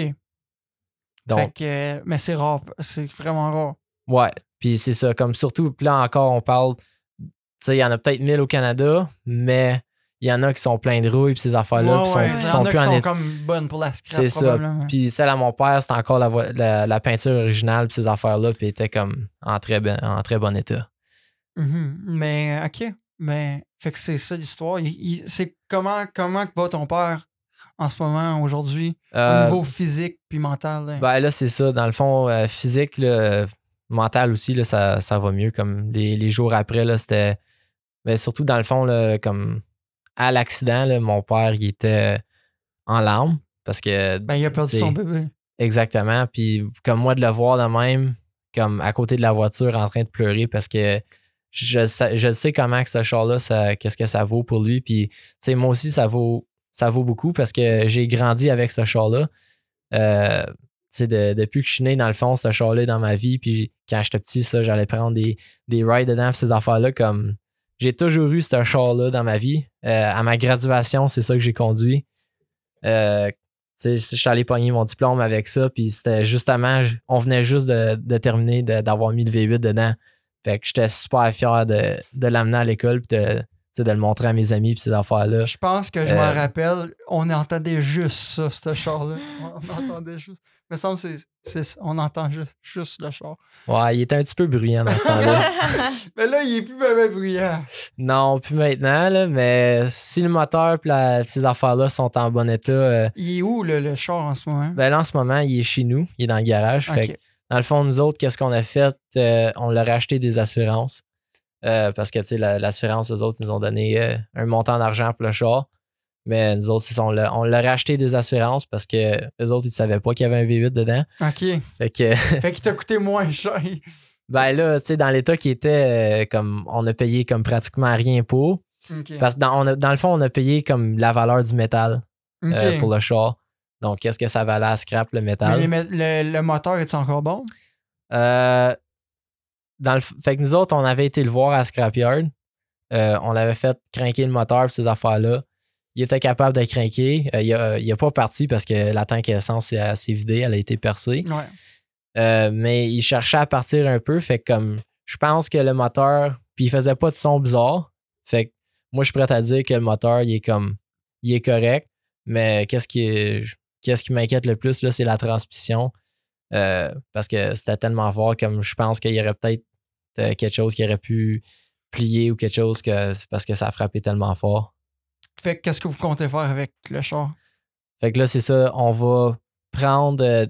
Donc, Fait que, mais c'est rare. C'est vraiment rare. Ouais, puis c'est ça, comme surtout, puis là encore, on parle, il y en a peut-être 1000 au Canada, mais il y en a qui sont pleins de rouille, puis ces affaires-là, Ouais, sont, ouais. sont plus en sont comme bonnes pour la C'est ça. Puis celle à mon père, c'était encore la, la, la peinture originale, puis ces affaires-là, puis était comme en très, ben- en très bon état. Mhm. Mais, OK. Mais, fait que c'est ça l'histoire. C'est comment, comment va ton père en ce moment, aujourd'hui, au Euh, niveau physique puis mental? là? Ben là, c'est ça. Dans le fond, euh, physique, là, mental aussi, là, ça, ça va mieux. Comme les, les jours après, là, c'était. Ben, surtout dans le fond, là, comme à l'accident, mon père, il était en larmes parce que. Ben, il a perdu son bébé. Exactement. Puis comme moi, de le voir de même, comme à côté de la voiture en train de pleurer parce que je, sais- je sais comment que ce char-là, ça- qu'est-ce que ça vaut pour lui. Puis, tu sais, moi aussi, ça vaut, ça vaut beaucoup parce que j'ai grandi avec ce char-là. Euh, de- depuis que je suis né, dans le fond, ce char-là dans ma vie. Puis quand j'étais petit, ça, j'allais prendre des, des rides dedans, ces affaires-là, comme j'ai toujours eu ce char-là dans ma vie. Euh, à ma graduation, c'est ça que j'ai conduit. Euh, je suis allé pogner mon diplôme avec ça, puis c'était justement, on venait juste de, terminer d'avoir mis le V8 dedans. Fait que j'étais super fier de, de l'amener à l'école, puis de, de le montrer à mes amis, puis ces affaires-là. Je pense que je Euh, m'en rappelle, on entendait juste ça, ce char-là. On entendait juste. Il me semble que c'est- on entend juste, juste le char. Ouais, il était un petit peu bruyant dans ce temps-là. Mais là, il est plus bien bruyant. Non, plus maintenant, là, mais si le moteur et la- ces affaires-là sont en bon état, euh, Il est où, le, le char, en ce moment? ben là, en ce moment, il est chez nous, il est dans le garage. Fait que Ok. dans le fond, nous autres, qu'est-ce qu'on a fait? Euh, on leur a acheté des assurances. Euh, parce que, tu sais, la- l'assurance, eux autres, ils nous ont donné euh, un montant d'argent pour le char. Mais nous autres, on, l'a- on leur a acheté des assurances parce que eux autres, ils ne savaient pas qu'il y avait un V8 dedans. OK. Fait que, fait qu'il t'a coûté moins cher. ben là, tu sais, dans l'état qui était, euh, comme, on a payé comme pratiquement rien pour. Parce que dans, on a- dans le fond, on a payé comme la valeur du métal euh, pour le char. Donc, qu'est-ce que ça valait à scrap, le Mais métal? mé- le, le moteur, est encore bon? Euh, dans le, f- fait que nous autres, on avait été le voir à Scrapyard. Euh, on l'avait fait craquer le moteur et ces affaires-là. Il était capable de craquer. Euh, il, a, il a pas parti parce que la tank essence s'est vidée, elle a été percée. Ouais. Euh, mais il cherchait à partir un peu. Fait que comme je pense que le moteur, puis il faisait pas de son bizarre. Fait que moi, je suis prêt à dire que le moteur, il est comme il est correct. Mais qu'est-ce qui est- qu'est-ce qui m'inquiète le plus, là, c'est la transmission. Euh, parce que c'était tellement fort comme je pense qu'il y aurait peut-être euh, quelque chose qui aurait pu plier ou quelque chose que parce que ça a frappé tellement fort. Fait que qu'est-ce que vous comptez faire avec le char? Fait que là, c'est ça, on va prendre euh,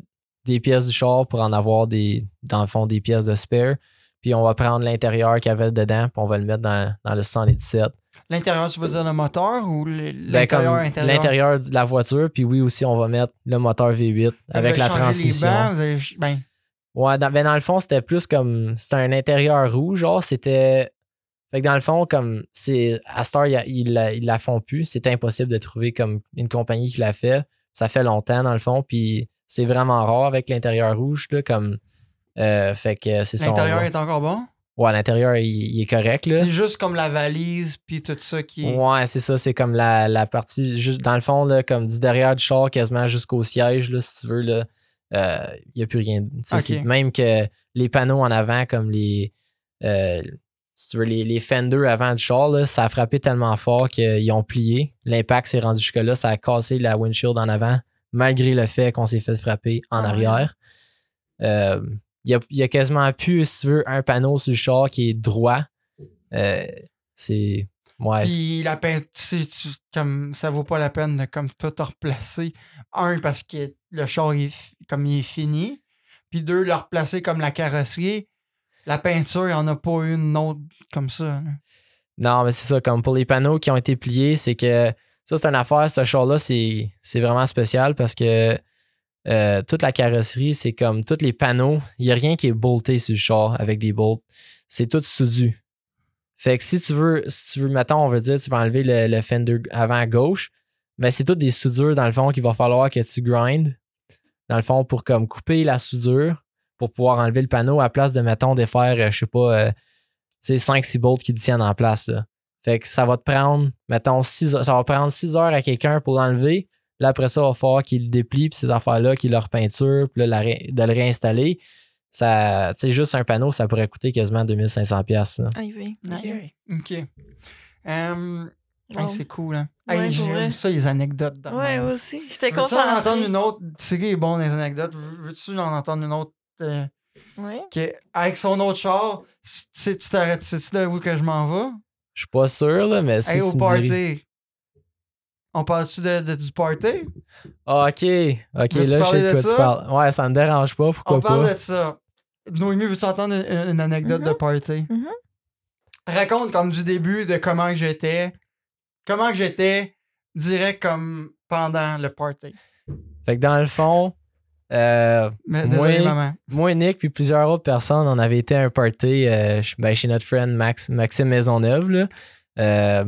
des pièces du char pour en avoir des, dans le fond, des pièces de spare. Puis on va prendre l'intérieur qu'il y avait dedans, puis on va le mettre dans, dans le 117. L'intérieur, tu veux dire le moteur ou Ben, l'intérieur intérieur? l'intérieur de la voiture, puis oui, aussi, on va mettre le moteur V8 avec la transmission. Les bancs, vous ben, Ouais, dans, ben dans le fond, c'était plus comme. C'était un intérieur rouge, genre, c'était. Fait que dans le fond, comme c'est à Star, ils il, la- ils la font plus. C'est impossible de trouver comme une compagnie qui l'a fait. Ça fait longtemps, dans le fond. Puis c'est vraiment rare avec l'intérieur rouge. Là, comme, euh, fait que c'est ça. L'intérieur est encore bon? Ouais, l'intérieur, il, il est correct. C'est juste comme la valise puis tout ça qui est. Ouais, c'est ça. C'est comme la, la partie, juste dans le fond, là, comme du derrière du char quasiment jusqu'au siège, là, si tu veux. Euh, Il n'y a plus rien. Même que les panneaux en avant, comme les. euh, si tu veux, les, les fenders avant du char, là, ça a frappé tellement fort qu'ils ont plié. L'impact s'est rendu jusque-là. Ça a cassé la windshield en avant, malgré le fait qu'on s'est fait frapper en Ah ouais. arrière. Euh, Il y, a, il y a quasiment plus, si tu veux, un panneau sur le char qui est droit. Euh, c'est. Ouais, Puis la peinture, comme ça vaut pas la peine de comme tout replacer. Un, parce que le char est fi- comme il est fini. Puis deux, le replacer comme la carrosserie. La peinture, il n'y en a pas une autre comme ça. là. Non, mais c'est ça, comme pour les panneaux qui ont été pliés, c'est que ça, c'est une affaire, ce char-là, c'est c'est vraiment spécial parce que euh, toute la carrosserie, c'est comme tous les panneaux, il n'y a rien qui est bolté sur le char avec des bolts. C'est tout soudu. Fait que si tu veux, si tu veux, mettons, on veut dire, tu vas enlever le, fender avant à gauche, ben c'est toutes des soudures dans le fond qu'il va falloir que tu grindes. Dans le fond, pour comme couper la soudure, pour pouvoir enlever le panneau à place de, mettons, de faire, euh, je sais pas, euh, tu sais, 5-6 bolts qui te tiennent en place. Fait que ça va te prendre, mettons, 6 heures, ça va prendre 6 heures à quelqu'un pour l'enlever. Là, après ça, il va falloir qu'il le déplie, puis ces affaires-là, qu'il le repeinture, puis là, de le réinstaller. Ça, tu sais, juste un panneau, ça pourrait coûter quasiment 2500$. piastres, là. Ah, il veut. Ok. Ok. Ok. Hey, Wow. c'est cool, hein. Ouais, Hey, pour J'aime ça, les anecdotes. de Ouais, aussi. J'étais Veux-tu en concentrée. entendre une autre? Thierry est bon dans les anecdotes. Veux- Veux-tu en entendre une autre? euh, Ouais. que- avec son autre char, tu t'arrêtes, sais-tu de où que je m'en vais? Je suis pas sûr, là, mais si hey, tu au me party. dirais- On parle-tu de, de- du party? Ah, OK. OK, là, je sais de quoi ça? tu parles. Ouais, ça me dérange pas. Pourquoi On parle pas? de ça. Noémie, veux-tu entendre une, une anecdote de party? Mhm. Raconte comme du début de comment que j'étais. Comment que j'étais direct comme pendant le party. Fait que dans le fond, euh, Mais désolé, Moi- maman. moi, Nick, puis plusieurs autres personnes, on avait été à un party euh, ben, chez notre friend Max, Maxime Maisonneuve. Là. Euh,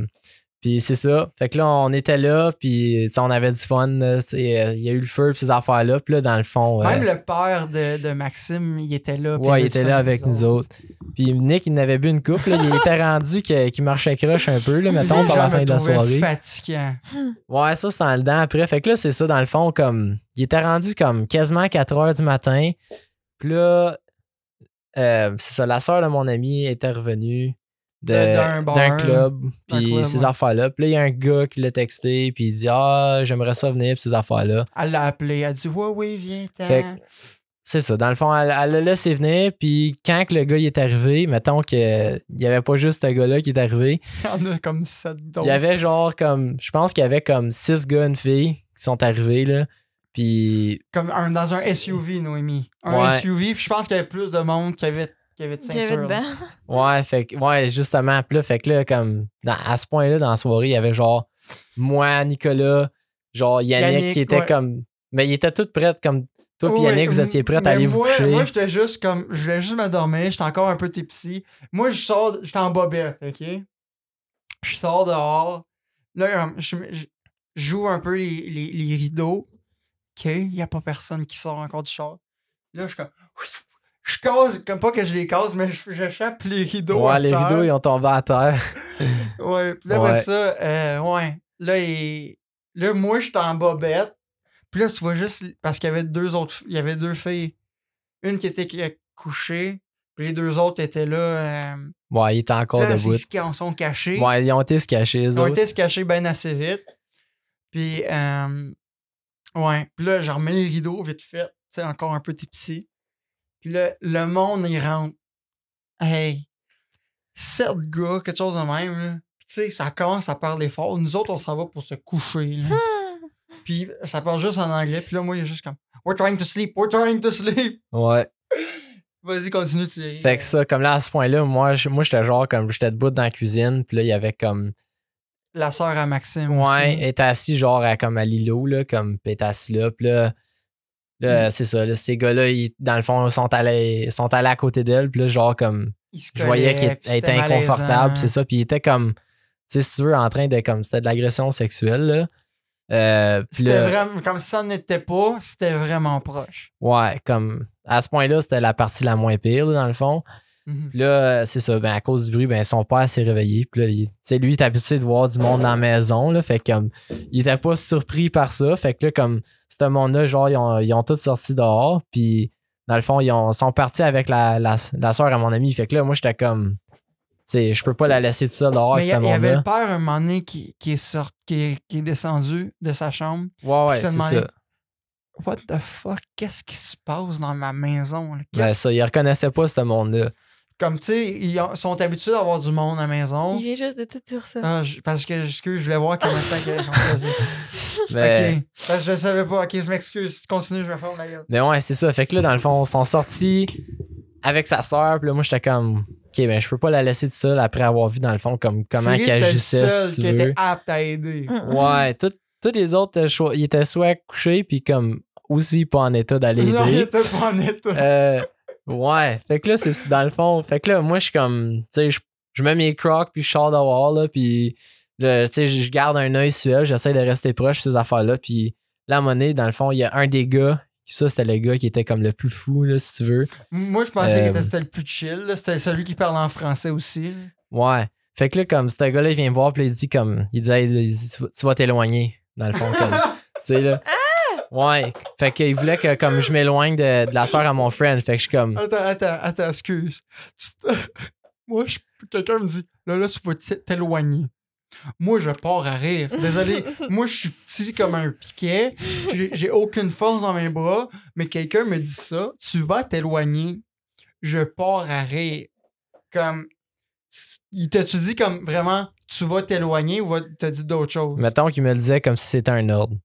puis c'est ça. Fait que là, on était là, puis on avait du fun. euh, Il y a eu le feu, puis ces affaires-là. Puis là, dans le fond. euh, Même le père de, de Maxime, il était là. ouais, il était là avec nous autres. Puis Nick, il n'avait bu une coupe. Là, il était rendu qu'il marchait croche un peu, là, mettons, par la fin de la soirée. fatigant. Ouais, ça, c'était en le dedans après. Fait que là, c'est ça, dans le fond, comme. Il était rendu comme quasiment 4 heures du matin. Puis là, euh, c'est ça, la soeur de mon ami était revenue d'un bar. d'un club. Puis ces ouais. affaires-là. Puis là, il y a un gars qui l'a texté. Puis il dit Ah, j'aimerais ça venir. Puis ces affaires-là. Elle l'a appelé. Elle a dit Ouais, oui, viens. C'est ça. Dans le fond, elle, elle l'a laissé venir. Puis quand que le gars il est arrivé, mettons qu'il n'y avait pas juste ce gars-là qui est arrivé. Il y en a comme sept Il d'autres. y avait genre comme. Je pense qu'il y avait comme six gars, une fille qui sont arrivés. là. Puis Comme un, dans un SUV, Noémie. Un Ouais. SUV, puis je pense qu'il y avait plus de monde qui avait, ceinture. là. dedans. Ouais, fait que, ouais, justement. Puis là, fait que là, comme, dans- à ce point-là, dans la soirée, il y avait genre, moi, Nicolas, genre Yannick, Yannick, qui était ouais. comme, mais il était tout prêt, comme, toi puis Yannick, vous étiez prêts à mais aller vous moi, coucher. Moi, j'étais juste comme. Je voulais juste me dormir. J'étais encore un peu tipsy. Moi, je sors. J'étais en bobette, OK? Je sors dehors. Là, je, je- j'ouvre un peu les, les- les rideaux. OK? Il n'y a pas personne qui sort encore du char. Là, je suis comme. Je casse, comme pas que je les casse, mais j'échappe les rideaux. ouais, les terre. rideaux, ils ont tombé à terre. Ouais, puis là, Ouais. ça, euh, ouais. Là, il- là moi, j'étais en bobette. Puis là, tu vois juste. Parce qu'il y avait deux autres. Il y avait deux filles. Une qui était couchée. Puis les deux autres étaient là. euh, Ouais, il était encore là, debout. c'est qu'ils en sont cachés. Ouais, ils ont été se cacher, Ils ont autres. été se cacher bien assez vite. Puis, euh, ouais. Puis là, j'ai remis les rideaux vite fait. Tu sais, encore un peu tipsy. Puis là, le monde, il rentre. Hey, sept gars, quelque chose de même. là. Puis Tu sais, ça commence à parler fort. Nous autres, on s'en va pour se coucher. là. Puis ça parle juste en anglais. Puis là, moi, il est juste comme We're trying to sleep, we're trying to sleep. Ouais. Vas-y, continue de tirer. Fait que ça, comme là, à ce point-là, moi, je- moi j'étais genre, comme, j'étais debout dans la cuisine, puis là, il y avait comme, La sœur à Maxime. Ouais, elle était assis genre à, comme à l'îlot, là, comme elle était assis là. Puis là, là, Mm. c'est ça, là, ces gars-là, ils- dans le fond, sont allés, sont allés à côté d'elle. Puis là, genre comme, je voyais qu'il était c'était inconfortable, c'est ça. Puis il était comme, tu sais, si tu veux, en train de comme, c'était de l'agression sexuelle, là. Euh, C'était vraiment, comme ça n'était pas, c'était vraiment proche. ouais, comme, à ce point-là, c'était la partie la moins pire, là, dans le fond. Mhm. Là, euh, c'est ça, ben, à cause du bruit, ben, son père s'est réveillé. Puis là, il- lui, il était habitué de voir du monde dans la maison, là. Fait que, comme, il était pas surpris par ça. Fait que là, comme, ce monde-là, genre, ils ont, ils ont tous sorti dehors. Puis, dans le fond, ils ont, sont partis avec la, la, la soeur à mon ami. Fait que là, moi, j'étais comme, sais, je peux pas la laisser de ça dehors il y, avait le père un moment donné qui, qui est sorti, qui est, qui est descendu de sa chambre. Ouais, ouais, c'est ça. What the fuck, qu'est-ce qui se passe dans ma maison? là? Ben, ça, il reconnaissait pas ce monde-là. Comme tu sais, ils ont- sont habitués d'avoir du monde à la maison. Il vient juste de tout dire ça. Ah, je- parce que excuse, je voulais voir combien de temps qu'il j'en faisais. Mais, Ok. Parce que je savais pas. Ok, je m'excuse. Continue, je vais faire ma gueule. mais ouais, c'est ça. Fait que là, dans le fond, ils sont sortis avec sa soeur. Puis là, moi, j'étais comme, OK, ben, je peux pas la laisser de seule après avoir vu, dans le fond, comme, comment Thierry, qu'elle c'était le agissait, seul si tu qui veux. était apte à aider. Mm, mm. Ouais, tout- tous les autres, euh, cho- ils étaient soit couchés, puis comme aussi pas en état d'aller Non, il aider. était pas en état. Euh, ouais, fait que là, c'est dans le fond. Fait que là, moi, je suis comme, tu sais, je, je mets mes crocs, puis je sors dehors, là, puis tu sais, je garde un œil sur elle, j'essaie de rester proche de ces affaires-là, puis là, à un moment donné, dans le fond, il y a un des gars, ça, c'était le gars qui était comme le plus fou, là, si tu veux. Moi, je pensais Euh, que c'était le plus chill. là. C'était celui qui parle en français aussi. Ouais. Fait que là, comme, ce gars-là, il vient me voir, puis il dit comme, il dit, Hey, tu vas t'éloigner, dans le fond, comme, tu sais, là. Ouais. Fait qu'il voulait que, comme, je m'éloigne de, de la soeur à mon friend. Fait que je suis comme, Attends, attends, attends, excuse. Moi, je- quelqu'un me dit, là, là, tu vas t'éloigner. Moi, je pars à rire. Désolé. Moi, je suis petit comme un piquet. J'ai- aucune force dans mes bras. Mais quelqu'un me dit ça. Tu vas t'éloigner. Je pars à rire. Comme. Il t'a-tu dit comme vraiment, tu vas t'éloigner ou t'as dit d'autres choses? mettons qu'il me le disait comme si c'était un ordre.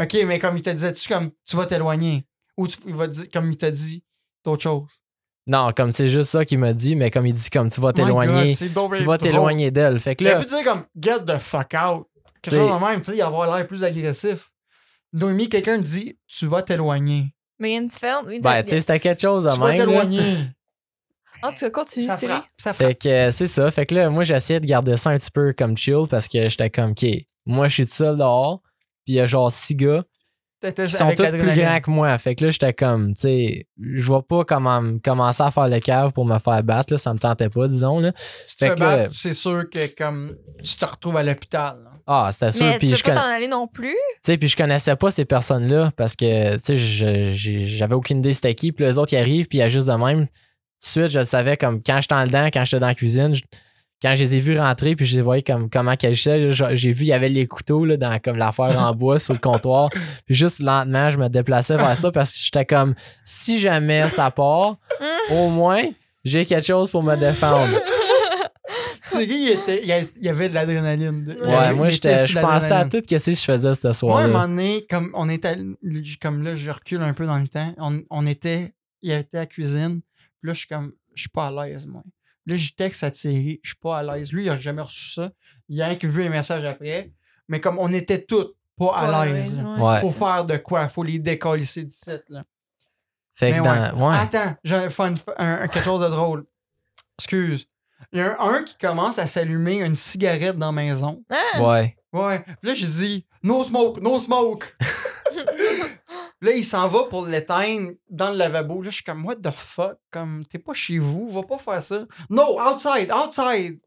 Ok, mais comme il te disait-tu comme, tu vas t'éloigner? Ou tu- il va dire, comme il t'a dit d'autres choses? Non, comme c'est juste ça qu'il m'a dit, mais comme il dit, comme tu vas God, t'éloigner, tu vas t'éloigner d'elle. Fait que là, pu dire comme get the fuck out. Quelque chose de même, tu sais, il avoir l'air plus agressif. Noémie, quelqu'un dit tu vas t'éloigner. Mais il y a une différence. oui, ben, tu sais, c'était quelque chose de Tu vas même. t'éloigner. En tout cas, continue, Ça frappe. Ça frappe. Fait que euh, c'est ça. Fait que là, moi, j'essayais de garder ça un petit peu comme chill parce que j'étais comme, OK, moi, je suis tout seul dehors, puis il y a genre six gars T'étais qui sont avec tous plus grands que moi. Fait que là, j'étais comme, tu sais, je vois pas comment commencer à faire le cave pour me faire battre, là. Ça me tentait pas, disons, là. Si tu te fais battre, c'est sûr que comme tu te retrouves à l'hôpital. là. Ah, c'était sûr. Mais tu Puis veux je, pas conna- t'en aller non plus? tu sais, puis je connaissais pas ces personnes-là parce que, tu sais, j'avais aucune idée c'était qui. Puis les autres, ils arrivent, puis il y a juste de même. Tout de suite, je le savais comme quand j'étais en dedans, quand j'étais dans la cuisine, je- quand je les ai vus rentrer, puis je les voyais comme comment qu'elles j'ai vu, il y avait les couteaux là, dans comme l'affaire en bois sur le comptoir. Puis juste lentement, je me déplaçais vers ça parce que j'étais comme, si jamais ça part, au moins, j'ai quelque chose pour me défendre. Thierry, il, était, il avait de l'adrénaline. Ouais, moi, il était je pensais à tout ce que je faisais ce Moi, à un moment donné, comme on était, comme là, je recule un peu dans le temps. On, on était, il était à la cuisine. Puis là, je suis comme, je suis pas à l'aise, moi. Là, je texte à Thierry, je suis pas à l'aise. Lui, il a jamais reçu ça. Il a rien que vu un message après. Mais comme on était tous pas à l'aise. ouais. Faut faire de quoi? Faut les décalisser du site, là. Fait que dans, ouais. Attends, j'ai un un- un- quelque chose de drôle. Excuse. Il y a un, un qui commence à s'allumer une cigarette dans la maison. Ah! Ouais. Ouais. Puis là, j'ai dit No smoke, no smoke. Là, il s'en va pour l'éteindre dans le lavabo. Là, je suis comme What the fuck? Comme, t'es pas chez vous, va pas faire ça. No, outside, outside.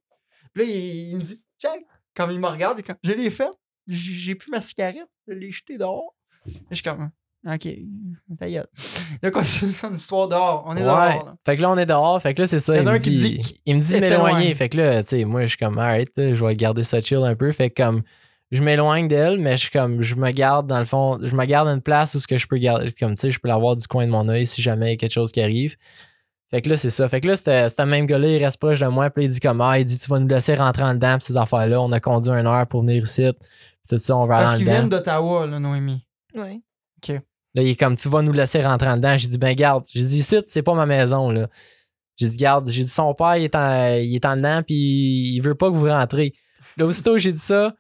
Puis là, il, il me dit Check. Comme il me regarde, comme Je l'ai fait. J'ai plus ma cigarette. Je l'ai jetée dehors. Là, je suis comme Ok, ta gueule. Là, continue son histoire dehors. On est Ouais. dehors. là. Fait que là, on est dehors. Fait que là, c'est ça. Il y Il, en a me dit, dit il me dit de m'éloigner. Fait que là, tu sais, moi, je suis comme, alright, je vais garder ça chill un peu. Fait que comme, je m'éloigne d'elle, mais je suis comme, je me garde dans le fond, je me garde une place où ce que je peux garder, comme, tu sais, je peux l'avoir du coin de mon œil si jamais il y a quelque chose qui arrive. Fait que là, c'est ça. Fait que là, c'était c'était le même gars-là, il reste proche de moi. Puis il dit comme, ah, il dit, tu vas nous laisser rentrer en dedans, pis ces affaires-là. On a conduit une heure pour venir ici. Puis tout ça, on va Parce qu'ils en viennent d'Ottawa, là, Noémie. Oui. Là, il est comme, tu vas nous laisser rentrer en dedans. J'ai dit, ben, garde. J'ai dit, ici, c'est pas ma maison, là. J'ai dit, garde. J'ai dit, son père, il est en, il est en dedans, puis il veut pas que vous rentrez. Là, aussitôt, j'ai dit ça.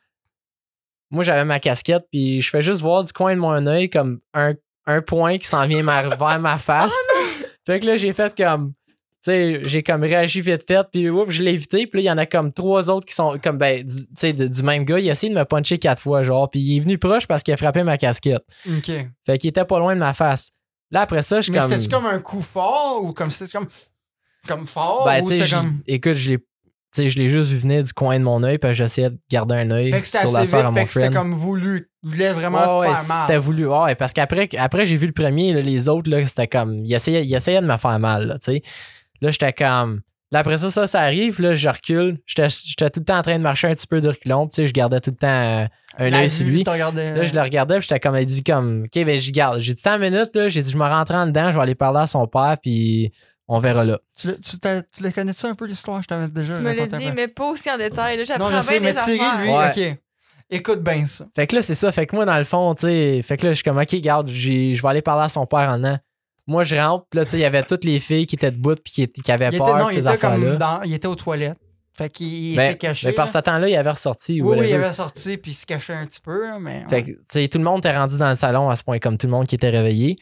Moi, j'avais ma casquette, puis je fais juste voir du coin de mon œil comme un, un point qui s'en vient ma- vers ma face. fait que là, j'ai fait comme, sais, j'ai comme réagi vite fait, puis oups, je l'ai évité, puis là, il y en a comme trois autres qui sont comme, ben, tu sais, du même gars. Il a essayé de me puncher quatre fois, genre, puis il est venu proche parce qu'il a frappé ma casquette. Ok. Fait qu'il était pas loin de ma face. Là, après ça, je suis Mais comme. c'était-tu comme un coup fort ou comme c'était comme. Comme fort Ben, ou tu comme. écoute, je l'ai. Sais, je l'ai juste vu venir du coin de mon œil, puis j'essayais de garder un œil sur la soeur à mon que c'était comme voulu. Voulait vraiment te ouais, faire mal. c'était voulu. Ouais, parce qu'après, après, j'ai vu le premier, là, les autres, c'était comme. Il essayait, il essayait de me faire mal, là, tu sais. Là, j'étais comme. Là, après ça, ça, ça arrive, là, je recule. J'étais tout le temps en train de marcher un petit peu de reculon, tu sais, je gardais tout le temps euh, un œil sur lui. Là, je le regardais, puis j'étais comme, elle dit comme, OK, ben, j'y garde. J'ai dit, tant minute, là, j'ai dit, je me rentre en dedans, je vais aller parler à son père, puis on verra là. Tu, tu, t'as- tu le connais-tu un peu l'histoire? Je t'avais déjà Tu me l'as dit, mais pas aussi en détail. J'apprends Non, je sais, bien mais des Thierry, affaires. lui, Ouais. ok. Écoute bien ça. Fait que là, c'est ça. Fait que moi, dans le fond, tu sais, fait que là, je suis comme, OK, garde, je vais aller parler à son père en dedans. Moi, je rentre, puis là, tu sais, il y avait toutes les filles qui étaient debout, puis qui, qui avaient Il peur était, non, de il ces était comme affaires-là. dans. Il était aux toilettes. Fait qu'il Ben, était caché. Mais par là. ce temps-là, il avait ressorti. oui, oui, il avait sorti puis il se cachait un petit peu, mais. Fait que, tu sais, tout le monde était rendu dans le salon à ce point, comme tout le monde qui était réveillé.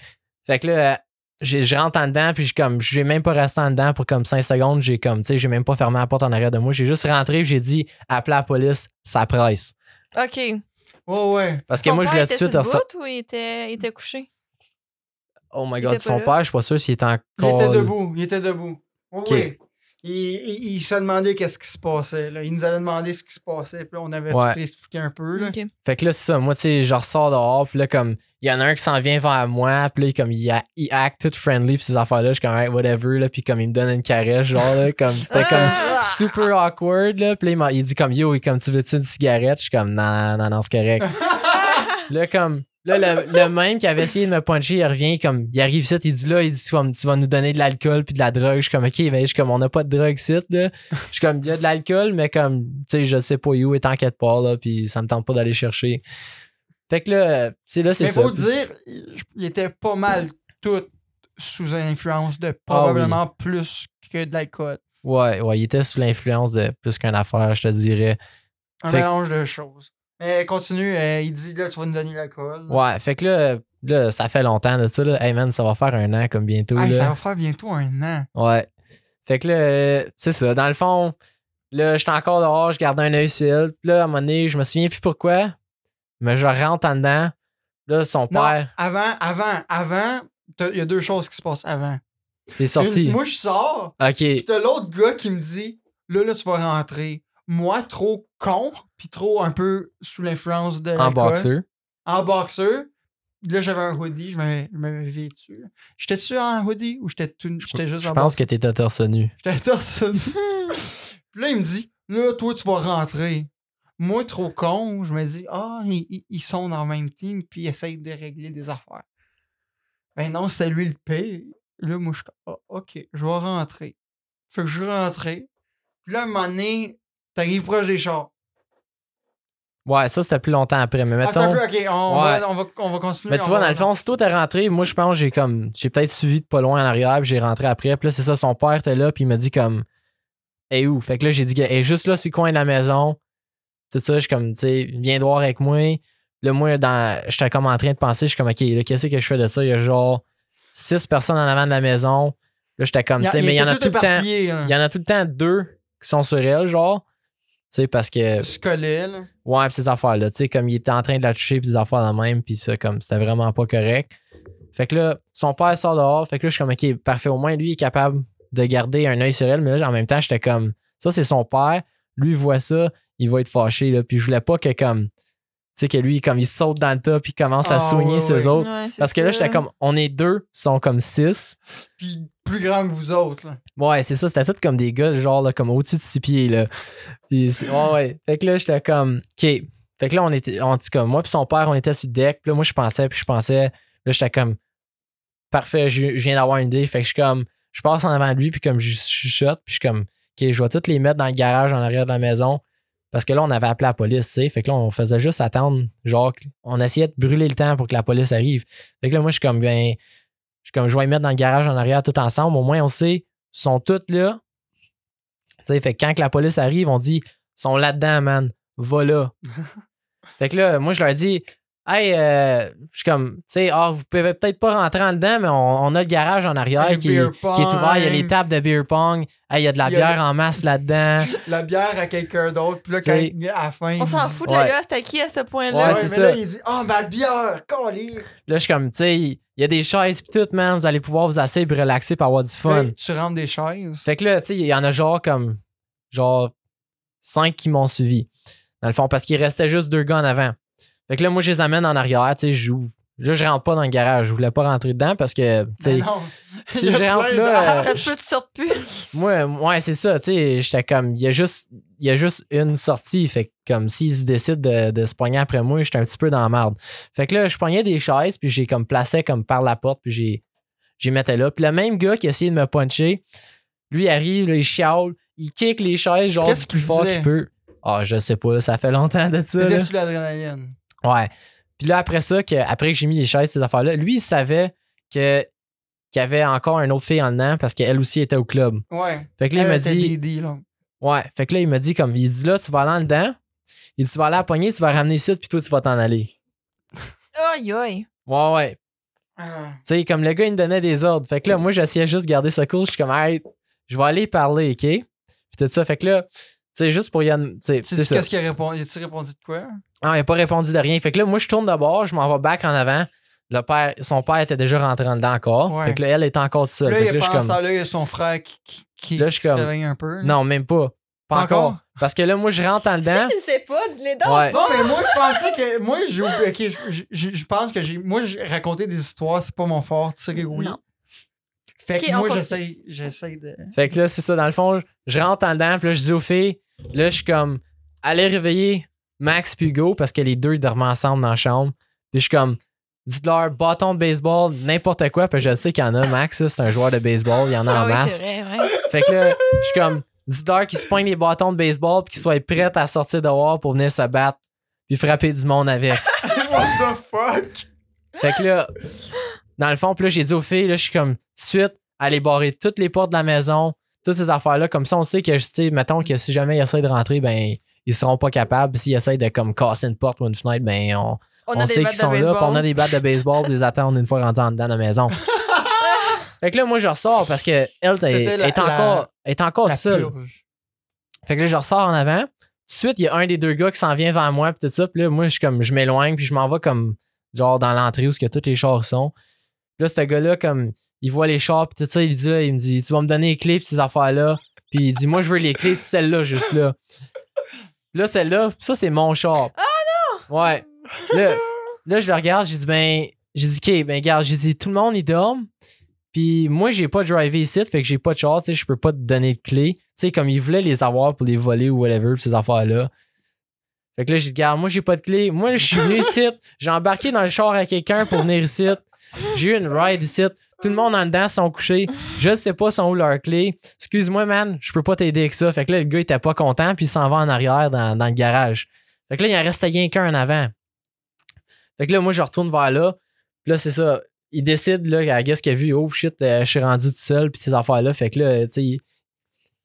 Fait que là, j'ai- je rentre en dedans, puis je comme, j'ai même pas resté en dedans pour comme 5 secondes. J'ai comme, tu sais, j'ai même pas fermé la porte en arrière de moi. J'ai juste rentré, j'ai dit, appelez la police, ça presse. OK. Ouais, ouais. Parce que moi, je l'ai tout de était suite debout ou il était, il était couché? Oh my Il god, son là? père, je suis pas sûr s'il était encore. Il était debout. Il était debout. Ok. oui. Il, il- il se demandait qu'est-ce qui se passait. Là. Il nous avait demandé ce qui se passait. Puis là, on avait Ouais. tout expliqué un peu. Là. Fait que là, c'est ça. Moi, tu sais, je ressors dehors, puis là, comme, il y en a un qui s'en vient vers moi, puis là, comme, il, a- il act tout friendly, puis ces affaires-là, je suis comme, hey, whatever, là, puis comme, il me donne une caresse, genre, là, comme, c'était comme Ah! super awkward, là, puis là, il, m'a- il dit, comme, yo, comme, tu veux-tu une cigarette? Je suis comme, non, non, non, c'est correct. là, comme, là, le, le même qui avait essayé de me puncher, il revient, comme, il arrive ici, il dit, là, il dit, tu vas, me- tu vas nous donner de l'alcool puis de la drogue. Je suis comme, ok, mais je suis comme, on n'a pas de drogue ici, là. Je suis comme, il y a de l'alcool, mais comme, tu sais, je sais pas où, et t'inquiète pas, là, puis ça me tente pas d'aller chercher. Fait que là, sais, là, c'est Mais ça. faut dire, il était pas mal tout sous influence de probablement plus que de l'alcool. Ouais, ouais, il était sous l'influence de plus qu'une affaire, je te dirais. Un Fait que- mélange de choses. Mais continue, euh, il dit là, tu vas nous donner l'alcool. Ouais, fait que là, là, ça fait longtemps de ça, là. Hey man, ça va faire un an comme bientôt, Hey, là. ça va faire bientôt un an. Ouais. Fait que là, c'est ça. Dans le fond, là, j'étais encore dehors, je gardais un œil sur elle. Puis là, à un moment donné, je me souviens plus pourquoi, mais je rentre en dedans. Là, son Non, père avant, avant, avant, il y a deux choses qui se passent avant. est sorti. Une- moi, je sors, ok. Puis t'as l'autre gars qui me dit Là, là, tu vas rentrer. Moi, trop con, puis trop un peu sous l'influence de En boxeur. En boxeur. Là, j'avais un hoodie, je m'avais je vêtu. J'étais-tu en hoodie ou j'étais tout- j'étais juste Je en pense que t'étais torse nu. J'étais torse nu. Puis là, il me dit Là, toi, tu vas rentrer. Moi, trop con, je me dis Ah, ils, ils- ils sont dans le même team, puis ils essayent de régler des affaires. Ben non, c'était lui le pire. Là, moi, je suis comme, Ah, ok, je vais rentrer. Fait que je suis rentré. Puis là, à un moment donné, t'arrives proche des chars. Ouais, ça, c'était plus longtemps après. Mais Ah, un mettons. peu, ok, on, Ouais. va, on, va, on va continuer. Mais tu vois, va- dans le fond, si toi t'es rentré, moi je pense j'ai comme. J'ai peut-être suivi de pas loin en arrière, puis j'ai rentré après. Puis là, c'est ça, son père était là, puis il m'a dit comme. Et où? Fait que là, j'ai dit, est juste là, c'est le coin de la maison. Tout ça, je suis comme, tu sais, viens voir avec moi. Là, moi, dans, j'étais comme en train de penser, je suis comme, OK, là, qu'est-ce que je fais de ça? Il y a genre six personnes en avant de la maison. Là, j'étais comme, tu sais, mais il y en a tout le temps. Il y en a tout le temps deux qui sont sur elle, genre. Tu sais, parce que. Se collait, là. Ouais, pis ces affaires-là, tu sais, comme il était en train de la toucher, pis des affaires de même, pis ça, comme, c'était vraiment pas correct. Fait que là, son père sort dehors, fait que là, je suis comme, OK, parfait, au moins, lui, il est capable de garder un œil sur elle, mais là, en même temps, j'étais comme, ça, c'est son père, lui, il voit ça, il va être fâché, là, puis je voulais pas que, comme, tu sais, que lui, comme, il saute dans le tas, puis il commence à Ah, soigner ses ouais. autres. Ouais, Parce que là, j'étais comme, on est deux, ils sont comme six. Puis plus grand que vous autres, là. Ouais, c'est ça, c'était tout comme des gars, genre, là, comme au-dessus de six pieds, là. Ouais, ouais. Fait que là, j'étais comme, OK. Fait que là, on était, comme, moi, puis son père, on était sur le deck. Puis là, moi, je pensais, puis je pensais, là, j'étais comme, parfait, je, je viens d'avoir une idée. Fait que je suis comme, je passe en avant de lui, puis comme, je chuchote, puis je suis comme, OK, je vais toutes les mettre dans le garage en arrière de la maison. Parce que là, on avait appelé la police, tu sais. Fait que là, on faisait juste attendre, genre, on essayait de brûler le temps pour que la police arrive. Fait que là, moi, je suis comme, ben, je suis comme, je vais les mettre dans le garage en arrière tout ensemble. Au moins, on sait, ils sont toutes là. Tu sais, fait que quand que la police arrive, on dit, ils sont là-dedans, man. Va là. fait que là, moi, je leur dis, Hey, euh, je suis comme, tu sais, ah, vous pouvez peut-être pas rentrer en dedans, mais on, on a le garage en arrière Hey, qui, est ouvert. Il y a les tables de beer pong. Hey, il y a de la Il y a bière en masse là-dedans. La bière à quelqu'un d'autre, puis là, quand, à la fin. On il s'en fout de Ouais. la gars, c'était qui à ce point-là? Ouais, mais ça. là, il dit Oh, ma bière, collier. Là, je suis comme, tu sais, il y a des chaises pis tout, man. Vous allez pouvoir vous asseoir et relaxer pour avoir du fun. Tu rentres des chaises? Fait que là, tu sais, il y en a genre comme, genre, cinq qui m'ont suivi. Dans le fond, parce qu'il restait juste deux gars en avant. Fait que là, moi, je les amène en arrière, tu sais, je joue. Là, je rentre pas dans le garage. Je voulais pas rentrer dedans parce que, tu sais, Mais non. si je rentre là, d'âges. Ça se peut, tu sortes plus. moi, ouais, c'est ça, tu sais, j'étais comme, il y a juste, il y a juste une sortie. Fait que, comme, s'ils se décident de, de se pogner après moi, j'étais un petit peu dans la merde. Fait que là, je pognais des chaises, puis j'ai comme placé comme par la porte, puis j'ai, j'ai mettais là. Puis le même gars qui essayait de me puncher, lui il arrive, là, il chiale, il kick les chaises, genre, Qu'est-ce qu'il fort qu'il peut. Ah, je sais pas, ça fait longtemps de ça. T'étais sur l'adrénaline. Ouais. Puis là, après ça, que, après que j'ai mis les chaises, ces affaires-là, lui, il savait que qu'il y avait encore une autre fille en dedans parce qu'elle aussi était au club. Ouais. Fait que là, il m'a dit. Didi, là. Ouais. Fait que là, il m'a dit comme il dit là, tu vas aller en dedans. Il dit tu vas aller à la poignée, tu vas ramener ici, puis toi, tu vas t'en aller. Aïe, aïe. Ouais, ouais. Ah. Tu sais, comme le gars, il me donnait des ordres. Fait que là, moi, j'essayais juste de garder ça cool. Je suis comme, hey, je vais aller parler, OK? Puis tout ça. Fait que là, sais, juste pour Yann. Tu sais, Tu c'est qu'est-ce qu'il a répondu? As-tu répondu de quoi? Ah, il n'a pas répondu de rien. Fait que là, moi, je tourne de bord, je m'en vais back en avant. Le père, son père était déjà rentré en dedans encore. Ouais. Fait que là, elle était encore seule. Là, Fait il là, je pense comme. à là, il y a son frère qui, qui, qui Là, je suis se comme- réveille un peu. là. Non, même pas. Pas encore? encore? Parce que là, moi, je rentre en dedans. Si tu le sais pas, donc. Ouais. Non, mais moi, je pensais que. Moi, j'ai oublié- ok, je, je- je pense que j'ai. Moi, j'ai raconté des histoires, c'est pas mon fort, tu sais, oui. Non. Fait que moi, j'essaie de. Fait que là, c'est ça, dans le fond, je rentre en dedans, puis là, je dis aux filles, là, je suis comme, allez réveiller Max puis Hugo, parce que les deux, ils dormaient ensemble dans la chambre. Puis je suis comme, dites-leur bâton de baseball, n'importe quoi, puis je sais qu'il y en a, Max, c'est un joueur de baseball, il y en a Ah en oui, masse. c'est vrai, ouais. Fait que là, je suis comme, dites-leur qu'ils se poignent les bâtons de baseball, puis qu'ils soient prêts à sortir dehors pour venir se battre, puis frapper du monde avec. What the fuck? Fait que là, dans le fond, puis là, j'ai dit aux filles, là, je suis comme, suite, allez barrer toutes les portes de la maison, toutes ces affaires-là. Comme ça, on sait que, tu sais, mettons que si jamais ils essayent de rentrer, ben, ils seront pas capables. Puis S'ils essayent de, comme, casser une porte ou une fenêtre, ben, on, On, sait qu'ils sont là, on a des battes de baseball, puis les attendre une fois rendus en dedans de la maison. fait que là, moi, je ressors parce que elle t'es- C'était la- est encore, est encore La seule. purge. Fait que là, je ressors en avant. Tout de suite, il y a un des deux gars qui s'en vient vers moi, puis tout ça. Puis là, moi, je suis comme, je m'éloigne, puis je m'en vais comme, genre, dans l'entrée où ce que tous les chars sont. Puis là, ce gars-là, comme, il voit les chars, puis tout ça, il dit, il me dit, tu vas me donner les clés, puis ces affaires-là. Puis il dit, moi, je veux les clés de celle-là, juste là. Là, celle-là, ça, c'est mon char. Ah non! Ouais. Là, là, je le regarde, j'ai dit, ben, j'ai dit, OK, ben, regarde, j'ai dit, tout le monde, il dorme. Puis moi, j'ai pas drivé ici, fait que j'ai pas de char, tu sais, je peux pas te donner de clés. Tu sais, comme ils voulaient les avoir pour les voler ou whatever, pis ces affaires-là. Fait que là, j'ai dit, regarde, moi, j'ai pas de clés. Moi, je suis venu ici, j'ai embarqué dans le char à quelqu'un pour venir ici. J'ai eu une ride ici. Tout le monde en dedans sont couchés. Je sais pas sont où leurs clés. Excuse-moi, man, je peux pas t'aider avec ça. Fait que là, le gars, était pas content, puis il s'en va en arrière dans, dans le garage. Fait que là, il en restait rien qu'un en avant. Fait que là, moi, je retourne vers là. Puis là, c'est ça. Il décide, là, à guess qu'il a vu, oh shit, euh, je suis rendu tout seul, puis ces affaires-là. Fait que là, tu sais, il,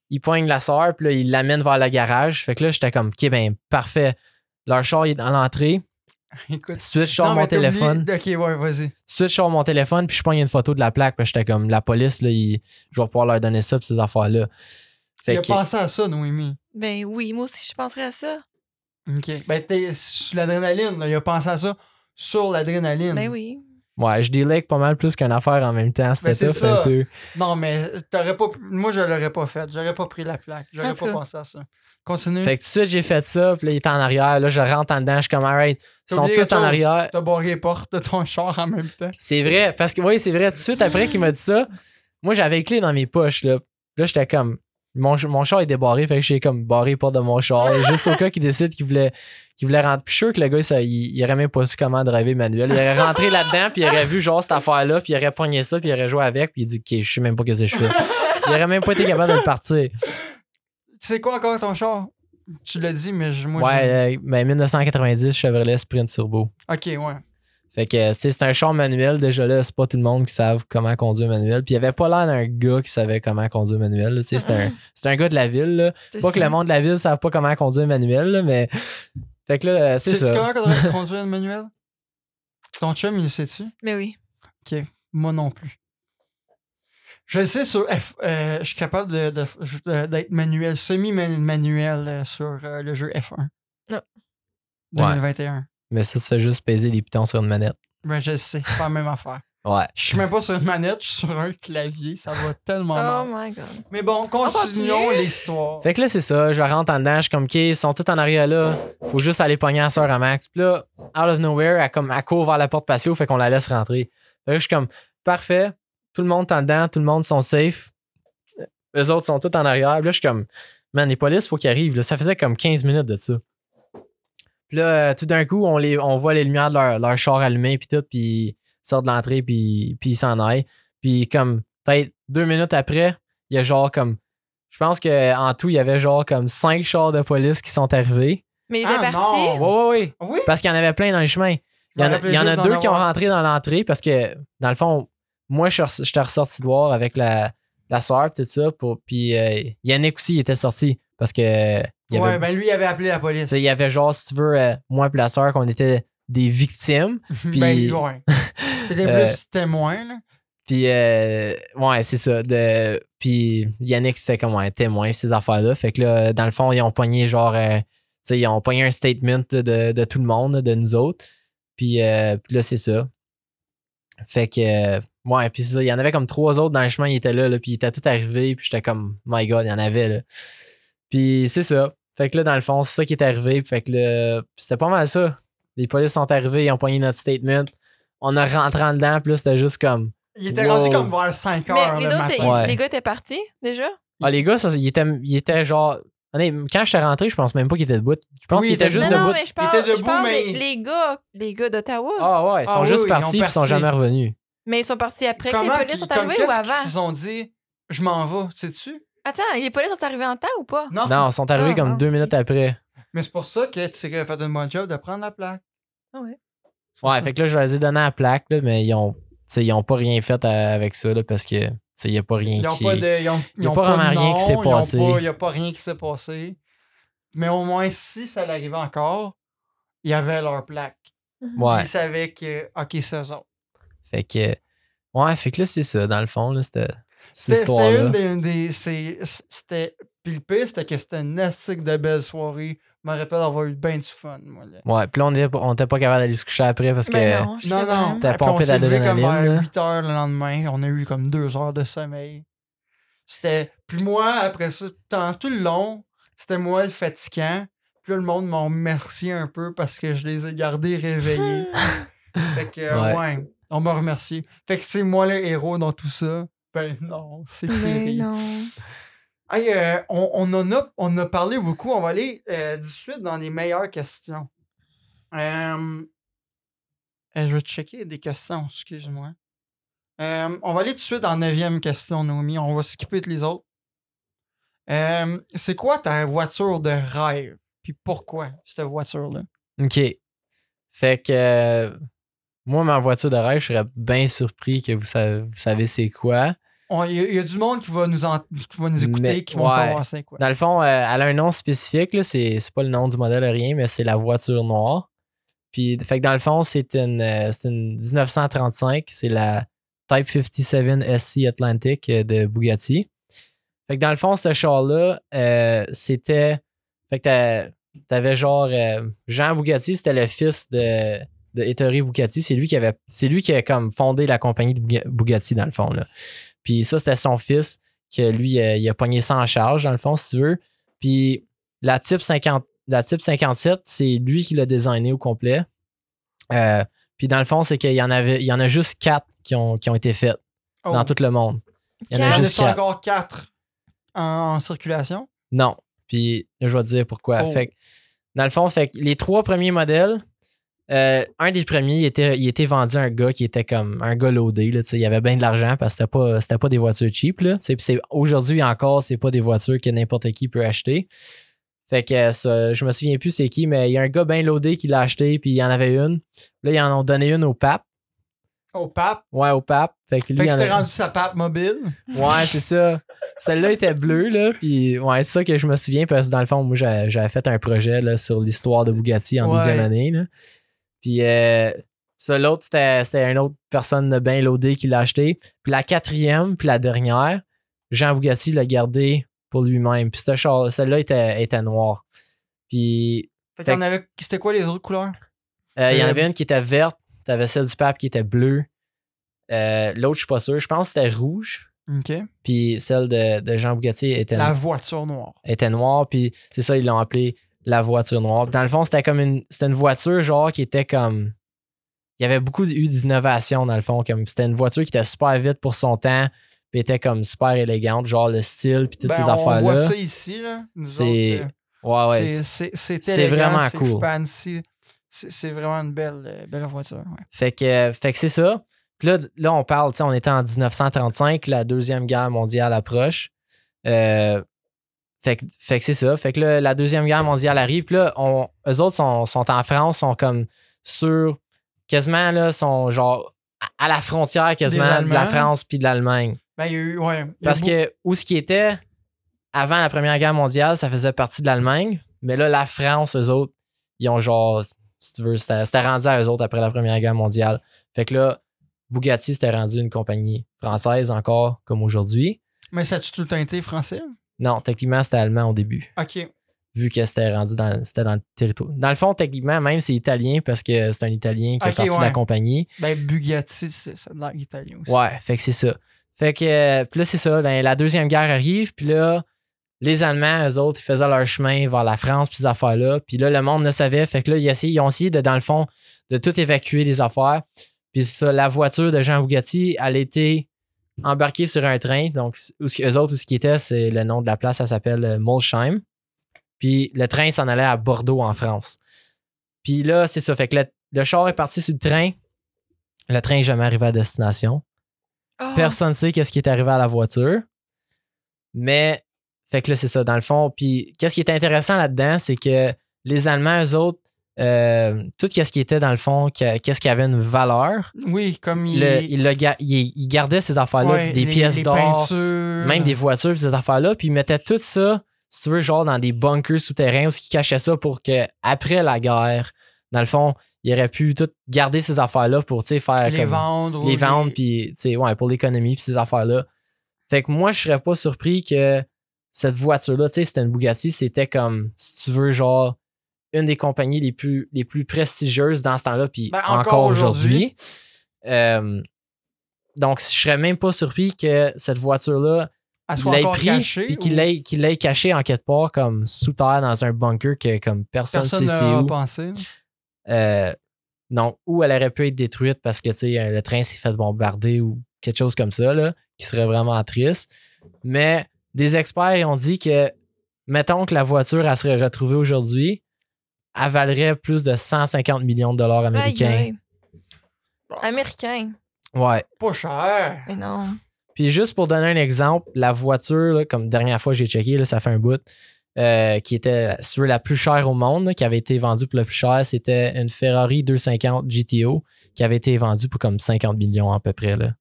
il poigne la soeur, puis là, il l'amène vers le garage. Fait que là, j'étais comme, ok, ben, parfait. Leur char, il est dans l'entrée. Écoute. Sors Non, mon téléphone. Ok, ouais, vas-y. Tout de suite, je sors mon téléphone, puis je pogne une photo de la plaque. Puis j'étais comme, la police, là, il- je vais pouvoir leur donner ça, puis ces affaires-là. Fait Il a que, pensé à ça, Noémie. Ben oui, moi aussi, je penserais à ça. Ok. Ben, t'es sur l'adrénaline, là. Il a pensé à ça sur l'adrénaline. Ben oui. ouais, je délègue pas mal plus qu'une affaire en même temps. C'était Ben, c'est tough ça. un peu. Non, mais t'aurais pas. Moi, je l'aurais pas fait. J'aurais pas pris la plaque. J'aurais pas cas. pensé à ça. Continue. Fait que tout de suite, j'ai fait ça, puis là, il est en arrière. Là, je rentre en dedans, je suis comme, alright, sont tous en arrière. T'as barré les portes de ton char en même temps. C'est vrai, parce que oui, c'est vrai. Tout de suite après qu'il m'a dit ça, moi j'avais les clés dans mes poches. Là, là j'étais comme. Mon, mon char est débarré, fait que j'ai comme barré les portes de mon char. Juste au cas qu'il décide qu'il voulait, qu'il voulait rentrer. Puis je suis sûr que le gars, ça, il, il aurait même pas su comment driver manuel. Il aurait rentré là-dedans, puis il aurait vu genre cette affaire-là, puis il aurait pogné ça, puis il aurait joué avec, puis il dit, ok, je sais même pas ce que je fais. Il aurait même pas été capable de le partir. Tu sais quoi encore ton char? Tu l'as dit, mais je- moi. Ouais, euh, ben 1990 Chevrolet Sprint Turbo. Ok, ouais. Fait que tu sais, c'est un char manuel. Déjà là, c'est pas tout le monde qui savent comment conduire manuel. Puis il avait pas l'air d'un gars qui savait comment conduire manuel. là. Tu sais, C'est un, c'est un gars de la ville. Là. C'est Pas que le monde de la ville savent pas comment conduire manuel, là, mais. Fait que là, euh, c'est Sais-tu ça. comment qu'on conduire le manuel? Ton chum, il le sait-tu? Mais oui. Moi non plus. Je le sais sur F. euh, je suis capable de- de- de- d'être manuel, semi-manuel euh, sur euh, le jeu F1. Ah. 2021. Mais ça, tu fais juste peser les pitons sur une manette. Ben, je le sais, c'est pas la même affaire. Ouais. Je suis même pas sur une manette, je suis sur un clavier. Ça va tellement Oh mal. my god. Mais bon, continuons l'histoire. Fait que là, c'est ça. Je rentre en dedans. Je suis comme, OK, ils sont tous en arrière là. Faut juste aller pogner la soeur à Max. Puis là, out of nowhere, elle, comme, elle court vers la porte patio. Fait qu'on la laisse rentrer. Fait que je suis comme, parfait. Tout le monde est en dedans. Tout le monde sont safe. Eux autres sont tous en arrière. Puis là, je suis comme, man, les polices, faut qu'ils arrivent. là. Ça faisait comme 15 minutes de ça. Puis là, euh, tout d'un coup, on, les, on voit les lumières de leur, leur char allumées. Puis tout. Puis ils sortent de l'entrée. Puis, puis ils s'en aillent. Puis comme, peut-être deux minutes après, il y a genre comme je pense qu'en tout, il y avait genre comme cinq chars de police qui sont arrivés. Mais il Ah, parti. Ouais, ouais, ouais. Oui? Parce qu'il y en avait plein dans le chemin. Il y en a, il y en a deux qui ont rentré dans l'entrée parce que, dans le fond, moi, j'étais ressorti de voir avec la, la soeur tout ça. Pour, puis euh, Yannick aussi, il était sorti parce que. Il y avait, Ouais, ben lui, il avait appelé la police. il y avait genre, si tu veux, euh, moi et la soeur, qu'on était des victimes. ben, puis- ouais. T'étais Euh, plus témoin, là. Puis, euh, ouais, c'est ça. De, puis Yannick, c'était comme un témoin, ces affaires-là. Fait que là, dans le fond, ils ont pogné genre. euh, tu sais, ils ont pogné un statement de, de tout le monde, de nous autres. Puis, euh, puis là, c'est ça. Fait que. euh, ouais, puis c'est ça. Il y en avait comme trois autres dans le chemin, ils étaient là, là puis ils étaient tous arrivés. Puis j'étais comme, my god, il y en avait, là. Puis c'est ça. Fait que là, dans le fond, c'est ça qui est arrivé. Fait que là, c'était pas mal ça. Les polices sont arrivés, ils ont pogné notre statement. On a rentré en dedans, puis là, c'était juste comme. Il était Wow. rendu comme vers 5 heures Mais les le autres, matin. les- Ouais. les gars étaient partis déjà? Ah, les gars, ça, ils, étaient, ils étaient genre. Quand j'étais rentré, je pense même pas qu'ils étaient debout. Je pense Oui, qu'ils ils étaient étaient juste non, debout. non, mais je parle, étaient je debout, parle mais- les gars, les gars d'Ottawa. Ah ouais, ils sont Ah juste oui, partis puis ils sont jamais revenus. Mais ils sont partis après que les polices sont comme arrivés ou qu'est-ce qu'ils avant? se sont dit, je m'en vais, sais-tu? Attends, les polices sont arrivés en temps ou pas? Non. Non, ils sont arrivés Ah, comme non. deux minutes après. Mais c'est pour ça que tu sais fait un bon job de prendre la plaque. Ah ouais. Ouais, ça. fait que là, je leur ai donné la plaque, là, mais ils ont, tu sais, ils ont pas rien fait à- avec ça, là, parce que, tu sais, il y a pas rien Ils ont qui. pas de. Ils ont, Il y a ont pas vraiment rien qui s'est ils passé. pas- Il n'y a pas rien qui s'est passé. Mais au moins, si ça l'arrivait encore, il y avait leur plaque. Ouais. Ils savaient que, OK, c'est eux autres. Fait que. Ouais, fait que là, c'est ça, dans le fond, là, c'était. C'était une des. une des- c'est- C'était. Puis le pire, c'était que c'était une astique de belle soirée. Je me rappelle avoir eu bien du fun, moi. Là. Ouais, puis là, on était, pas- on était pas capable d'aller se coucher après parce que. Non, Non, non. T'as pompé levé comme d'adrénaline, vers là. 8 heures le lendemain. On a eu comme 2 heures de sommeil. C'était. Puis moi, après ça, tout le long, c'était moi le fatigant. Puis là, le monde m'a remercié un peu parce que je les ai gardés réveillés. fait que, Ouais. ouais. On m'a remercié. Fait que c'est moi le héros dans tout ça. Ben non, c'est Thierry. non. Hey, euh, on, on en a, on a parlé beaucoup. On va aller euh, tout de suite dans les meilleures questions. Euh, euh, je vais checker des questions, excuse-moi. Euh, on va aller tout de suite dans la neuvième question, Noémie. On va skipper les autres. Euh, c'est quoi ta voiture de rêve? Puis pourquoi cette voiture-là? OK. Fait que. Moi, ma voiture de rêve, je serais bien surpris que vous savez, vous savez c'est quoi. Il y, a- il y a du monde qui va nous, en- qui va nous écouter, Mais- qui vont ouais. savoir c'est quoi. Dans le fond, euh, elle a un nom spécifique. C'est pas le nom du modèle, rien, mais c'est la voiture noire. Puis, fait que dans le fond, c'est une, euh, une 1935. C'est la Type 57 SC Atlantic euh, de Bugatti. Fait que dans le fond, ce char-là, euh, c'était. Fait que t'avais genre. Jean Bugatti, c'était le fils de, de Ettore Bugatti. C'est lui qui avait. C'est lui qui a comme fondé la compagnie de Buga- Bugatti, dans le fond. Là. Puis ça, c'était son fils que lui, euh, il a pogné ça en charge, dans le fond, si tu veux. Puis la type 50, la type 57, c'est lui qui l'a designé au complet. Euh, puis dans le fond, c'est qu'il y en avait, il y en a juste quatre qui ont, qui ont été faites Oh. dans tout le monde. Il y en a juste quatre. encore 4 en, en circulation? Non. Puis je vais te dire pourquoi. Oh. Fait que, dans le fond, fait que les trois premiers modèles, euh, un des premiers, il était, il était vendu à un gars qui était comme un gars loadé. Là, il avait bien de l'argent parce que c'était pas, c'était pas des voitures cheap. Là, aujourd'hui encore, c'est pas des voitures que n'importe qui peut acheter. Fait que euh, ça, je me souviens plus c'est qui, mais il y a un gars bien loadé qui l'a acheté, puis il y en avait une. Là, ils en ont donné une au pape. Au pape? Ouais, au pape. Fait que lui, Fait que c'était rendu sa pape mobile? Ouais, c'est ça. Celle-là était bleue, là. Puis, ouais, c'est ça que je me souviens parce que dans le fond, moi, j'avais j'avais fait un projet là, sur l'histoire de Bugatti en Ouais. deuxième année. Là. Puis, euh, Ça, l'autre, c'était, c'était une autre personne de bien loadée qui l'a acheté. Puis la quatrième, puis la dernière, Jean Bugatti l'a gardé pour lui-même. Puis celle-là était, était noire. Puis. C'était quoi les autres couleurs? euh, il y en Euh, avait une qui était verte, t'avais celle du pape qui était bleue. Euh, l'autre, je suis pas sûr. Je pense que c'était rouge. OK. Puis celle de, de Jean Bugatti était, La voiture noire. était noire. Puis c'est ça, ils l'ont appelé la voiture noire. Dans le fond, c'était comme une, c'était une voiture genre qui était comme. Il y avait beaucoup eu d'innovation dans le fond. Comme c'était une voiture qui était super vite pour son temps. Puis était comme super élégante, genre le style, puis toutes Ben, ces On voit affaires-là. ça ici, là. C'est- euh, Ouais, ouais. c'est- vraiment cool. fancy. C'est c'est vraiment une belle, euh, belle voiture. ouais. Fait que, fait que c'est ça. Puis là, là, on parle, tu sais, on était en 1935, la Deuxième Guerre mondiale approche. Euh, fait que, fait que c'est ça. Fait que là, la Deuxième Guerre mondiale arrive. Puis là, on, eux autres sont, sont en France, sont comme sur, quasiment, là, sont genre à- la frontière quasiment de la. France puis de l'Allemagne. Ben, il y a eu. Ouais, il y a Parce que où ce qui était avant la Première Guerre mondiale, ça faisait partie de l'Allemagne. Mais là, la France, eux autres, ils ont genre, si tu veux, c'était rendu à eux autres après la Première Guerre mondiale. Fait que là, Bugatti, c'était rendu une compagnie française encore, comme aujourd'hui. Mais ça a-tu tout le temps été français? Non, techniquement, c'était allemand au début, OK. vu que c'était rendu dans, c'était dans le territoire. Dans le fond, techniquement, même, c'est italien parce que c'est un Italien qui est parti de la ouais. compagnie. Ben, Bugatti, c'est ça, de l'air italien aussi. Ouais, fait que c'est ça. Fait que, euh, puis là, c'est ça. Ben, la Deuxième Guerre arrive, puis là, les Allemands, eux autres, ils faisaient leur chemin vers la France, puis ces affaires-là. Puis là, le monde ne savait. Fait que là, ils, essayaient- ils ont essayé, de, dans le fond, de tout évacuer les affaires. Puis ça, la voiture de Jean Bugatti, elle a été embarquée sur un train. Donc, où, eux autres, où ce qui était, c'est le nom de la place, ça s'appelle euh, Molsheim. Puis le train s'en allait à Bordeaux, en France. Puis là, c'est ça. Fait que le, le char est parti sur le train. Le train n'est jamais arrivé à destination. Ah. Personne ne sait qu'est-ce qui est arrivé à la voiture. Mais, fait que là, c'est ça, dans le fond. Puis, qu'est-ce qui est intéressant là-dedans, c'est que les Allemands, eux autres, euh, tout ce qui était dans le fond, que- qu'est-ce qui avait une valeur, Oui, comme il. le- ils, le ga- ils- ils gardaient ces affaires-là, ouais, des les- pièces d'or, même des voitures, ces affaires-là, puis ils mettaient tout ça, si tu veux, genre dans des bunkers souterrains où ils cachaient ça pour que après la guerre, dans le fond, ils auraient pu tout garder ces affaires-là pour, tu sais, faire Les comme vendre. les vendre, puis, tu sais, ouais, pour l'économie, puis ces affaires-là. Fait que moi, je serais pas surpris que cette voiture-là, tu sais, c'était une Bugatti, c'était comme, si tu veux, genre, une des compagnies les plus, les plus prestigieuses dans ce temps-là, puis Ben, encore, encore aujourd'hui. Euh, donc, je serais même pas surpris que cette voiture-là l'ait pris, cachée. puis qu'il l'ait qu'il l'ait caché en quelque part, comme sous terre, dans un bunker que comme personne ne sait c'est où. pensé. Euh, donc, ou elle aurait pu être détruite parce que euh, le train s'est fait bombarder ou quelque chose comme ça, là, qui serait vraiment triste. Mais des experts ont dit que, mettons que la voiture, elle serait retrouvée aujourd'hui, elle valerait plus de 150 millions de dollars américains. aïe. Américain. Ouais. Pas cher. Mais non. Puis juste pour donner un exemple, la voiture, là, comme dernière fois que j'ai checké, là, ça fait un bout, euh, qui était sur la plus chère au monde, là, qui avait été vendue pour le plus cher, c'était une Ferrari 250 GTO qui avait été vendue pour comme 50 millions à peu près. Là.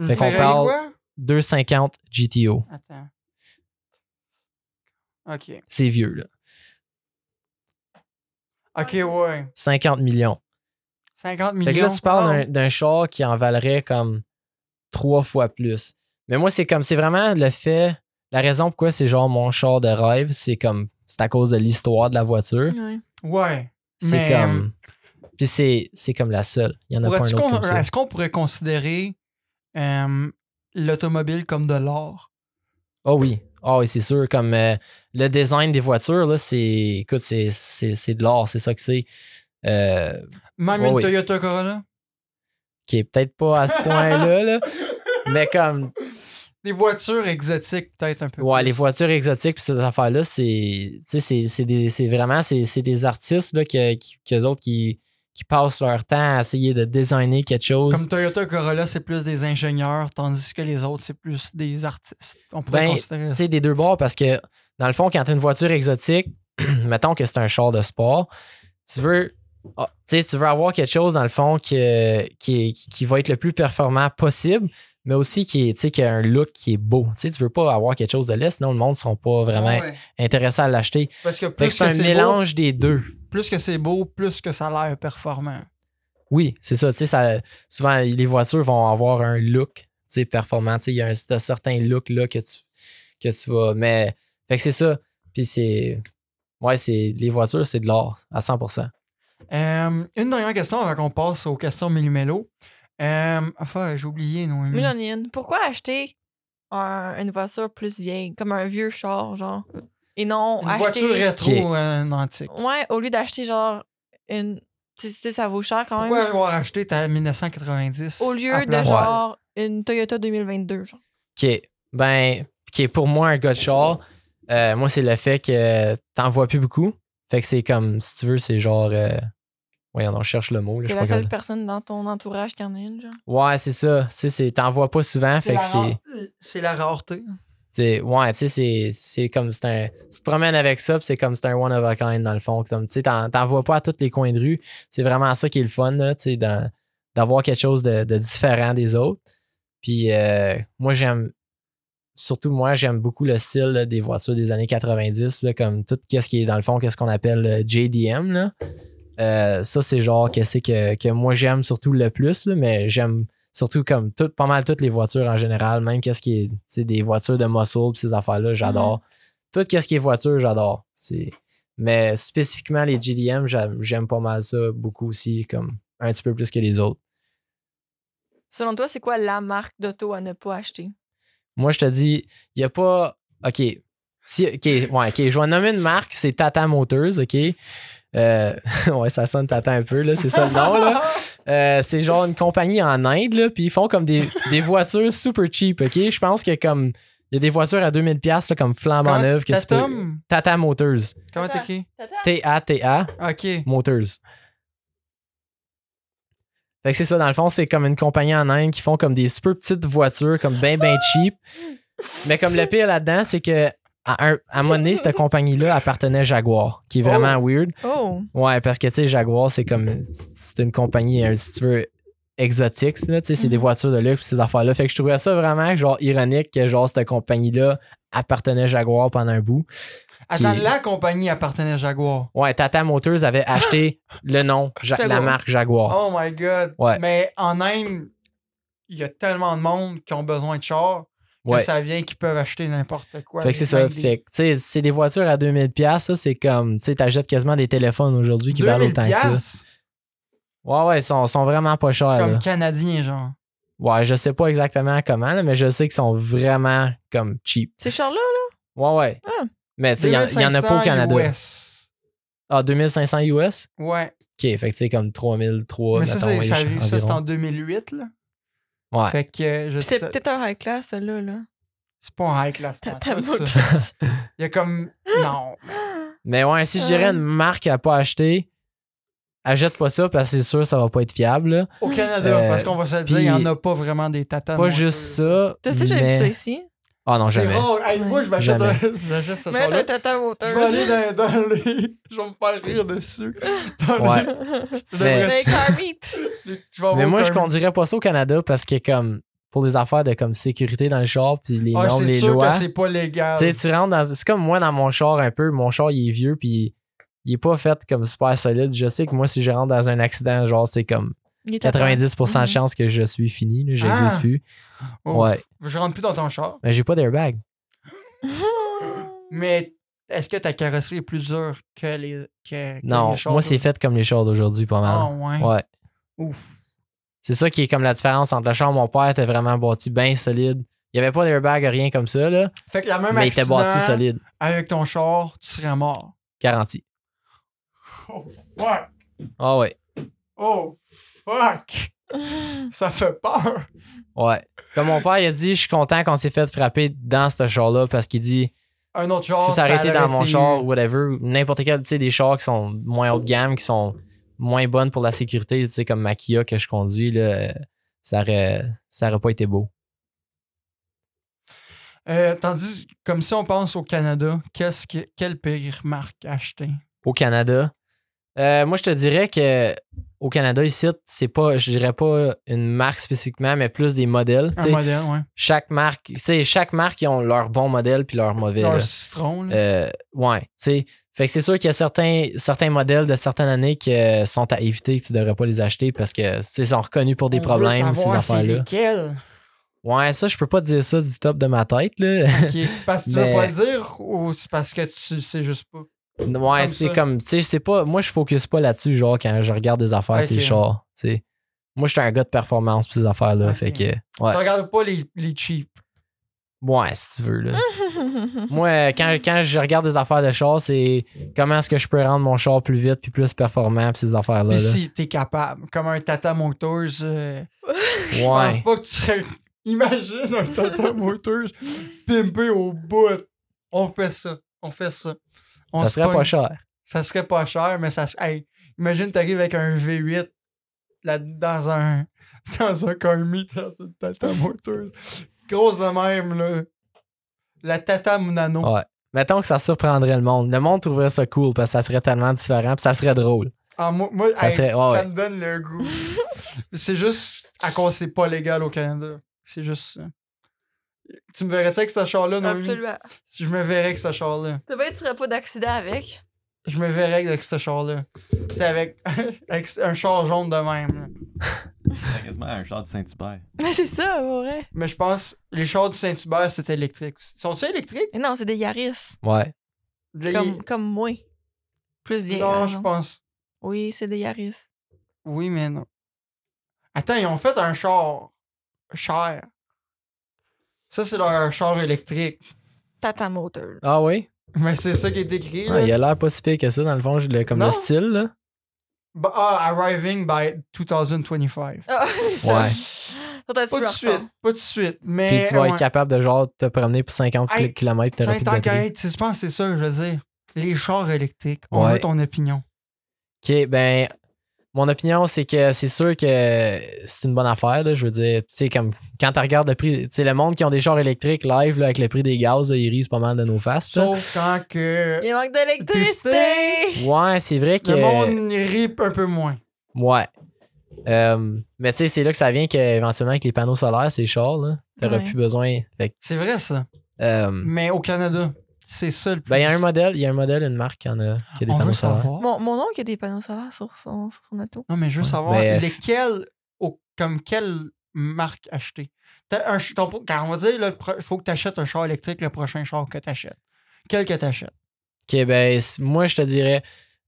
Fait qu'on parle- quoi? 250 GTO. Attends. OK. C'est vieux, là. OK, ouais. 50 millions. 50 millions. Fait que là, tu parles d'un- d'un char qui en valerait comme trois fois plus. Mais moi, c'est comme, c'est vraiment le fait, la raison pourquoi c'est genre mon char de rêve, c'est comme, c'est à cause de l'histoire de la voiture. Ouais. Ouais. C'est Mais, comme. Puis c'est, c'est comme la seule. Il y en a pas un autre con- comme ça. Est-ce qu'on pourrait considérer euh, l'automobile comme de l'art? Oh oui. Ah oui, c'est sûr. Comme euh, le design des voitures, là, c'est. Écoute, c'est, c'est, c'est de l'art, c'est ça que c'est. Euh, Même une oui. Toyota Corolla? qui est peut-être pas à ce point-là, là. Mais comme. Des voitures exotiques, peut-être un peu. Ouais, plus. les voitures exotiques puis ces affaires-là, c'est. Tu sais, c'est, c'est, des, c'est vraiment. C'est, c'est des artistes, là, que, qu'eux autres qui, qui passent leur temps à essayer de designer quelque chose. Comme Toyota Corolla, c'est plus des ingénieurs, tandis que les autres, c'est plus des artistes. On pourrait Ben, considérer ça. des deux bords, parce que dans le fond, quand tu as une voiture exotique, mettons que c'est un char de sport, tu veux. ah, tu veux avoir quelque chose dans le fond qui, qui va être le plus performant possible, mais aussi qui, est, tu sais, qui a un look qui est beau. Tu sais, tu veux pas avoir quelque chose de laid, sinon le monde ne sera pas vraiment Ouais. intéressé à l'acheter. Parce que plus c'est un c'est beau, mélange des deux. plus que c'est beau, plus que ça a l'air performant. Oui, c'est ça. Souvent, les voitures vont avoir un look performant. Il y a un, certain look là que tu, que tu vas. Mais, fait que c'est ça. Puis c'est. Ouais, c'est, les voitures, c'est de l'or à 100%. Euh, une dernière question avant qu'on passe aux questions Mélumélo. Euh, enfin, j'ai oublié, Noémie. Mélanienne, pourquoi acheter un- une voiture plus vieille, comme un vieux char, genre? Et non, Une acheter. voiture rétro Ok. euh, antique. Ouais, au lieu d'acheter genre une. Tu sais, ça vaut cher quand même. Pourquoi avoir acheté ta 1990 Au lieu à de place- genre une Toyota 2022, genre. OK. Ben, OK, pour moi, un gars de char, euh, moi, c'est le fait que t'en vois plus beaucoup. Fait que c'est comme, si tu veux, c'est genre. Euh... Ouais, on cherche le mot. Là, je T'es la seule personne dans ton entourage qui en a une, genre. Ouais, c'est ça. Tu sais, c'est- t'en vois pas souvent. C'est Fait la, que c'est. rare- c'est la rareté. C'est- ouais, tu sais, c'est- c'est comme c'est un. Tu te promènes avec ça, puis c'est comme c'est un one of a kind dans le fond. Comme tu sais, t'en t'en vois pas à tous les coins de rue. C'est vraiment ça qui est le fun, là, tu sais, dans- d'avoir quelque chose de, de différent des autres. Puis euh, moi, j'aime. Surtout moi, j'aime beaucoup le style là, des voitures des années 90, là, comme tout ce qui est dans le fond, qu'est-ce qu'on appelle euh, JDM. Là. Euh, ça, c'est genre qu'est-ce que, que moi j'aime surtout le plus, là, mais j'aime surtout comme tout, pas mal toutes les voitures en général, même qu'est-ce qui est des voitures de muscle pis ces affaires-là, j'adore. Tout qu'est-ce qui est voiture, j'adore. Mais spécifiquement les GDM, j'aime, j'aime pas mal ça beaucoup aussi, comme un petit peu plus que les autres. Selon toi, c'est quoi la marque d'auto à ne pas acheter? Moi, je te dis, il n'y a pas. OK. Si, OK, ouais, OK. Je vais nommer une marque, c'est Tata Motors, OK? Euh, ouais, ça sonne Tata un peu, là. C'est ça le nom, là. Euh, c'est genre une compagnie en Inde, là, puis ils font comme des, des voitures super cheap, OK? Je pense que comme. Il y a des voitures à 2000$, là, comme flambant neuve, que tu peux. Tata Motors. Comment t'écris? T-A-T-A Ok. Motors. Fait que c'est ça, dans le fond, c'est comme une compagnie en Inde qui font comme des super petites voitures, comme ben ben cheap. Mais comme le pire là-dedans, c'est que à un, à un moment donné, cette compagnie-là appartenait à Jaguar, qui est vraiment weird. Oh! Ouais, parce que tu sais, Jaguar, c'est comme. C'est une compagnie, euh, si tu veux, exotique. tu sais, c'est des Mhm. voitures de luxe, ces affaires-là. Fait que je trouvais ça vraiment genre ironique que genre cette compagnie-là appartenait à Jaguar pendant un bout. Attends, Qui- la compagnie appartenait à Jaguar. Ouais, Tata Motors avait acheté le nom, Ja- la marque Jaguar. Oh my god. Ouais. Mais en Inde, il y a tellement de monde qui ont besoin de chars Ouais. ça vient qu'ils peuvent acheter n'importe quoi. Fait que c'est ça. Des- Fait que, tu sais, c'est des voitures à 2000$, piastres, ça, c'est comme, tu sais, t'achètes quasiment des téléphones aujourd'hui qui valent 2000 autant que ça. Ouais, ouais, ils sont, sont vraiment pas chers. comme là. canadien, genre. Ouais, je sais pas exactement comment, là, mais je sais qu'ils sont vraiment comme cheap. Ces chars-là, Ouais, ouais. Ah. Mais tu sais, il y en- il y, en a pas au 2500 Canada. US. Ah, 2500 US? Ouais. Ok, fait que tu sais, comme 3003. Mais ça, ça, ça, c'est en environ. 2008, là. Ouais. Fait que euh, je c'est sais. peut-être un high class, celui-là. Là. C'est pas un high class. Ta- ta. Il y a comme. Non. Mais ouais, si je dirais une marque à pas acheter, achète pas ça parce que c'est sûr que ça va pas être fiable. là. Au Canada, Euh, parce qu'on va se le dire, il n'y en a pas vraiment des tatas. Pas juste ça. Tu sais, j'avais vu mais- ça ici? Ah non, C'est jamais. rare. Hey, Moi, je m'achète Jamais. un- je m'achète ce char-là. Tata. Je vais aller dans, dans les. Je vais me faire rire dessus. Dans Ouais. les- Je Mais- devrais- Mais je vais avoir moi, je conduirais pas ça au Canada parce que, comme, pour les affaires de comme sécurité dans le char, puis les Ah, normes, c'est les sûr lois. que c'est pas légal. Tu sais, tu rentres dans. C'est comme moi dans mon char un peu. Mon char, il est vieux, puis il est pas fait comme super solide. Je sais que moi, si je rentre dans un accident, genre, c'est comme Il est à terre. 90% de Mhm. chance que je suis fini. là, J'existe Ah. plus. Oh, Ouais. Je rentre plus dans ton char. Mais j'ai pas d'airbag. Mais est-ce que ta carrosserie est plus dure que les, que, que Non, les chars moi, c'est fait comme les chars d'aujourd'hui, pas Ah, mal. ouais. Ouais. Ouf. C'est ça qui est comme la différence entre le char de mon père était vraiment bâti bien solide. Il y avait pas d'airbag, rien comme ça, là. Fait que la même Mais il était bâti solide. avec ton char, tu serais mort. Garanti. Oh, fuck. Ah ouais. Oh, fuck? Ça fait peur. Ouais. Comme mon père, il a dit, je suis content qu'on s'est fait frapper dans ce char-là parce qu'il dit, Un autre char. si ça aurait dans mon char, whatever, n'importe quel, tu sais, des chars qui sont moins haut de gamme, qui sont moins bonnes pour la sécurité, tu sais, comme ma Kia que je conduis, là, ça aurait, ça aurait pas été beau. Euh, tandis, comme si on pense au Canada, qu'est-ce que, quelle pire marque acheter? Au Canada, euh, moi, je te dirais que au Canada, ici, c'est pas, je dirais pas une marque spécifiquement, mais plus des modèles. Un modèle, ouais. chaque marque, tu sais, chaque marque, ils ont leur bon modèle puis leur mauvais. Leur là. citron, là. Euh, ouais, tu sais. Fait que c'est sûr qu'il y a certains, certains modèles de certaines années qui euh, sont à éviter, que tu devrais pas les acheter parce que ils sont reconnus pour des On veut problèmes, ces savoir c'est affaires-là. Ouais, ça, je peux pas dire ça du top de ma tête, là. Parce que tu veux Mais- pas le dire ou c'est parce que tu sais juste pas? Ouais, c'est comme, tu sais, c'est pas, moi, je focus pas là-dessus, genre, quand je regarde des affaires, c'est Ok. les chars, tu sais. Moi, j'étais un gars de performance pour ces affaires-là, fait que, ouais. Tu regardes pas les, les cheap. Ouais, si tu veux, là. Moi, quand, quand je regarde des affaires de char, c'est comment est-ce que je peux rendre mon char plus vite puis plus performant puis ces affaires-là. Puis là. si t'es capable, comme un Tata Motors, euh, je Ouais. pense pas que tu serais. Imagine un Tata Motors pimpé au bout. On fait ça. On fait ça. On Ça se serait pas cher. Ça serait pas cher, mais ça se- hey, imagine t'arrives avec un V8 là, dans un dans un car meet dans une Tata Motors. Grosse de même, là. La Tata Nano. Ouais. Mettons que ça surprendrait le monde. Le monde trouverait ça cool parce que ça serait tellement différent puis ça serait drôle. Ah, moi, moi, Ça hey, serait- ouais, ça ouais. me donne le goût. c'est juste à cause que c'est pas légal au Canada. C'est juste ça. Tu me verrais-tu avec ce char-là, Noémie? Absolument. Je me verrais avec ce char-là. Peut-être que tu ferais pas d'accident avec. Je me verrais avec ce char-là. C'est avec, avec un char jaune de même. C'est quasiment un char de Saint-Hubert. Mais c'est ça, pour vrai. Mais je pense les chars du Saint-Hubert, c'était électrique aussi. Sont-ils électriques? Mais non, c'est des Yaris. Ouais. Comme, comme moi. Plus vieille. Non, je pense. Oui, c'est des Yaris. Oui, mais non. Attends, ils ont fait un char cher. Ça, c'est leur char électrique. Tata Motor. Ah oui? Mais c'est ça qui est écrit. Là. il a l'air pas si pire que ça, dans le fond, le- comme Non. le style, là. Bah, ah, arriving by 2025. Ah, ça. Ouais. Pas de suite, pas de suite. Mais. Puis tu vas ouais. être capable de genre te promener pour 50 Hey, km t'auras Saint plus de batterie. enquête, je pense que c'est ça, je veux dire. Les chars électriques. On Ouais. veut ton opinion. OK, ben, mon opinion, c'est que c'est sûr que c'est une bonne affaire, là. Je veux dire, tu sais, comme quand tu regardes le prix, tu sais, le monde qui ont des chars électriques live, là, avec le prix des gaz, là, ils risent pas mal de nos faces, là. Sauf quand que. Il manque d'électricité. Ouais, c'est vrai que. Le monde rit un peu moins. Ouais. Euh, mais tu sais, c'est là que ça vient qu'éventuellement, avec les panneaux solaires, c'est chars, là. T'auras Ouais. plus besoin. Que, C'est vrai, ça. euh, Mais au Canada, c'est ça le plus. ben, il y a un modèle, il y a un modèle, une marque qui, en a, qui a des On panneaux veut solaires. savoir. Mon, mon oncle a des panneaux solaires sur son, sur son auto. Non, mais je veux Ouais. savoir Ben, lesquels, au- comme quelle marque acheter. T'as un ch- ton- quand on va dire, il faut que tu achètes un char électrique le prochain char que tu achètes. Quel que tu achètes. Ok, ben, c- moi, je te dirais,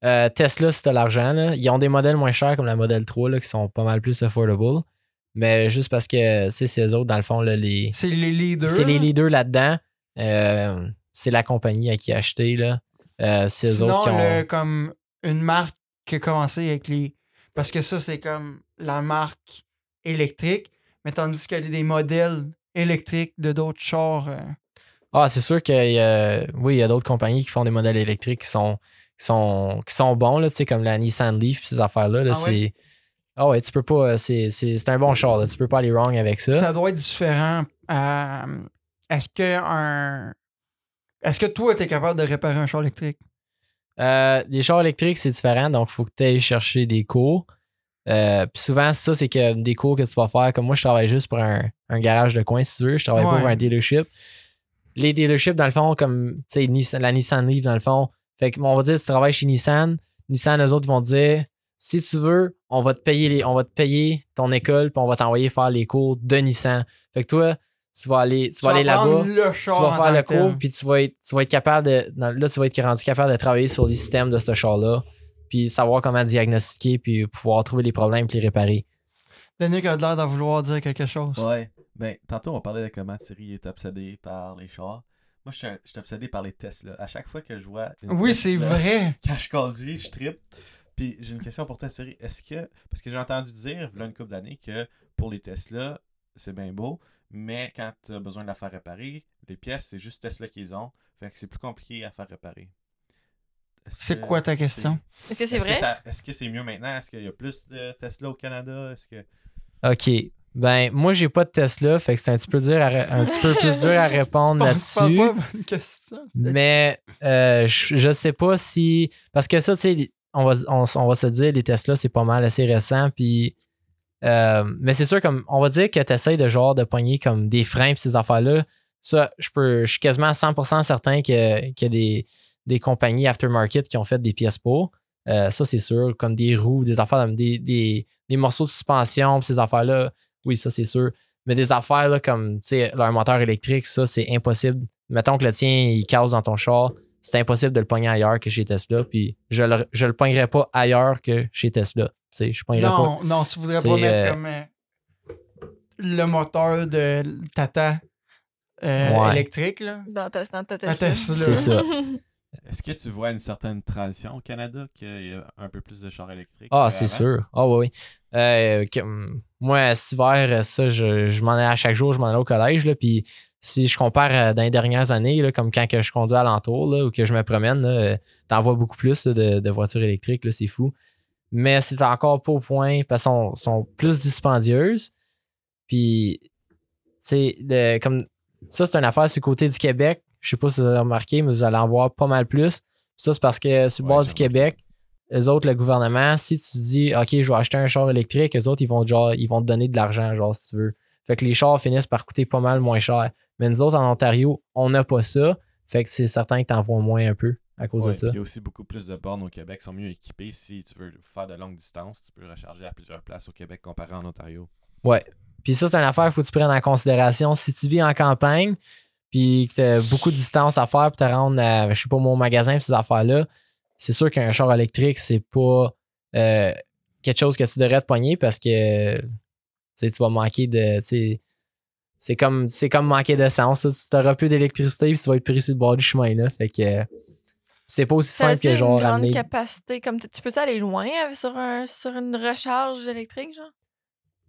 euh, Tesla, si t'as l'argent, là, ils ont des modèles moins chers comme la Model 3, là, qui sont pas mal plus affordable. Mais juste parce que, tu sais, c'est eux autres, dans le fond, là, les, C'est les leaders. c'est les leaders là-dedans. Euh, c'est la compagnie à qui acheter, là. Euh, c'est Sinon, autres qui ont. le- comme une marque qui a commencé avec les. Parce que ça, c'est comme la marque électrique, mais tandis qu'il y a des modèles électriques de d'autres chars. euh, Ah, c'est sûr qu'il y a, oui, il y a d'autres compagnies qui font des modèles électriques qui sont, qui sont, qui sont bons, là, tu sais, comme la Nissan Leaf et ces affaires-là. Là, Ah ouais? c'est, ah ouais, tu peux pas, c'est, c'est, c'est un bon char, là, tu peux pas aller wrong avec ça. Ça doit être différent. euh, Est-ce que un. Est-ce que toi, tu es capable de réparer un char électrique? Euh, les chars électriques, c'est différent, donc il faut que tu ailles chercher des cours. Euh, puis souvent, ça, c'est que des cours que tu vas faire, comme moi, je travaille juste pour un, un garage de coin, si tu veux. Je travaille pas pour un dealership. Les dealerships, dans le fond, comme tu sais, Nissan- la Nissan Leaf, dans le fond, fait que, on va dire, tu travailles chez Nissan. Nissan, eux autres vont te dire si tu veux, on va te payer, les, on va te payer ton école, puis on va t'envoyer faire les cours de Nissan. Fait que toi, tu vas aller, tu vas aller là-bas tu vas faire le cours, puis tu vas être, tu vas être capable de. dans- là, tu vas être rendu capable de travailler sur les systèmes de ce char-là, puis savoir comment diagnostiquer, puis pouvoir trouver les problèmes, puis les réparer. Danick a l'air de vouloir dire quelque chose. Ouais. Ben, tantôt, on parlait de comment Thierry est obsédé par les chars. Moi, je suis un- je suis obsédé par les Tesla. À chaque fois que je vois. une Oui, c'est vrai. Quand je conduis, je trippe. Puis j'ai une question pour toi, Thierry. Est-ce que. Parce que j'ai entendu dire, il y a une couple d'années, que pour les Tesla, c'est bien beau, mais quand tu as besoin de la faire réparer, les pièces, c'est juste Tesla qu'ils ont. Fait que c'est plus compliqué à faire réparer. C'est quoi ta question? Est-ce que c'est vrai? Est-ce que c'est mieux maintenant? Est-ce qu'il y a plus de Tesla au Canada? Est-ce que. OK. Ben, moi, j'ai pas de Tesla, fait que c'est un petit peu dur à, un petit peu plus dur à répondre là-dessus. bonne question. Mais euh, je, je sais pas si. Parce que ça, tu sais, on va, on, on va se dire, les Tesla, c'est pas mal assez récent. Puis, euh, mais c'est sûr, comme on va dire que tu essaies de genre de pogner comme des freins et ces affaires-là. Ça, je peux. Je suis quasiment à 100% certain qu'il y a des, des compagnies aftermarket qui ont fait des pièces pour. Euh, ça, c'est sûr. Comme des roues, des affaires, des, des, des morceaux de suspension, pis ces affaires-là. Oui, ça, c'est sûr. Mais des affaires là, comme leur moteur électrique, ça, c'est impossible. Mettons que le tien, il casse dans ton char. C'est impossible de le pogner ailleurs que chez Tesla. Puis je le, je le pognerais pas ailleurs que chez Tesla. Je pas. Non, non, tu voudrais pas mettre euh, comme euh, le moteur de Tata euh, Ouais. électrique, là. Dans ta, dans ta Un Tesla. C'est ça. Est-ce que tu vois une certaine transition au Canada qu'il y a un peu plus de chars électriques? Ah, c'est sûr. Ah, oui, oui. Euh, que- hum, moi, cet hiver, ça, je, je m'en allais à chaque jour, je m'en allais au collège. Là, puis si je compare euh, dans les dernières années, là, comme quand que je conduis alentour là, ou que je me promène, t'en vois beaucoup plus là, de, de voitures électriques. là, C'est fou. Mais c'est encore pas au point parce qu'elles sont, sont plus dispendieuses. Puis, tu sais, comme ça, c'est une affaire sur le côté du Québec. Je sais pas si vous avez remarqué, mais vous allez en voir pas mal plus. Ça, c'est parce que sur le Ouais, bord du. Québec, eux autres, le gouvernement, si tu dis OK, je vais acheter un char électrique, eux autres, ils vont genre, ils vont te donner de l'argent, genre, si tu veux. Fait que les chars finissent par coûter pas mal moins cher. Mais nous autres, en Ontario, on n'a pas ça. Fait que c'est certain que t'en vois moins un peu à cause Ouais, de ça. Il y a aussi beaucoup plus de bornes au Québec, sont mieux équipées. Si tu veux faire de longues distances, tu peux recharger à plusieurs places au Québec comparé en Ontario. Puis ça, c'est une affaire qu'il faut que tu prennes en considération. Si tu vis en campagne, puis que tu as beaucoup de distance à faire, puis te rendre à, je sais pas, mon magasin, puis ces affaires-là, c'est sûr qu'un char électrique, c'est pas euh, quelque chose que tu devrais te pogner parce que tu vas manquer de. C'est comme, comme manquer d'essence. Tu n'auras plus d'électricité, puis tu vas être pris sur le bord du chemin. Là, fait que c'est pas aussi Ça simple que genre une grande ramener. capacité. Comme t- tu peux aller loin avec- sur, un, sur une recharge électrique, genre?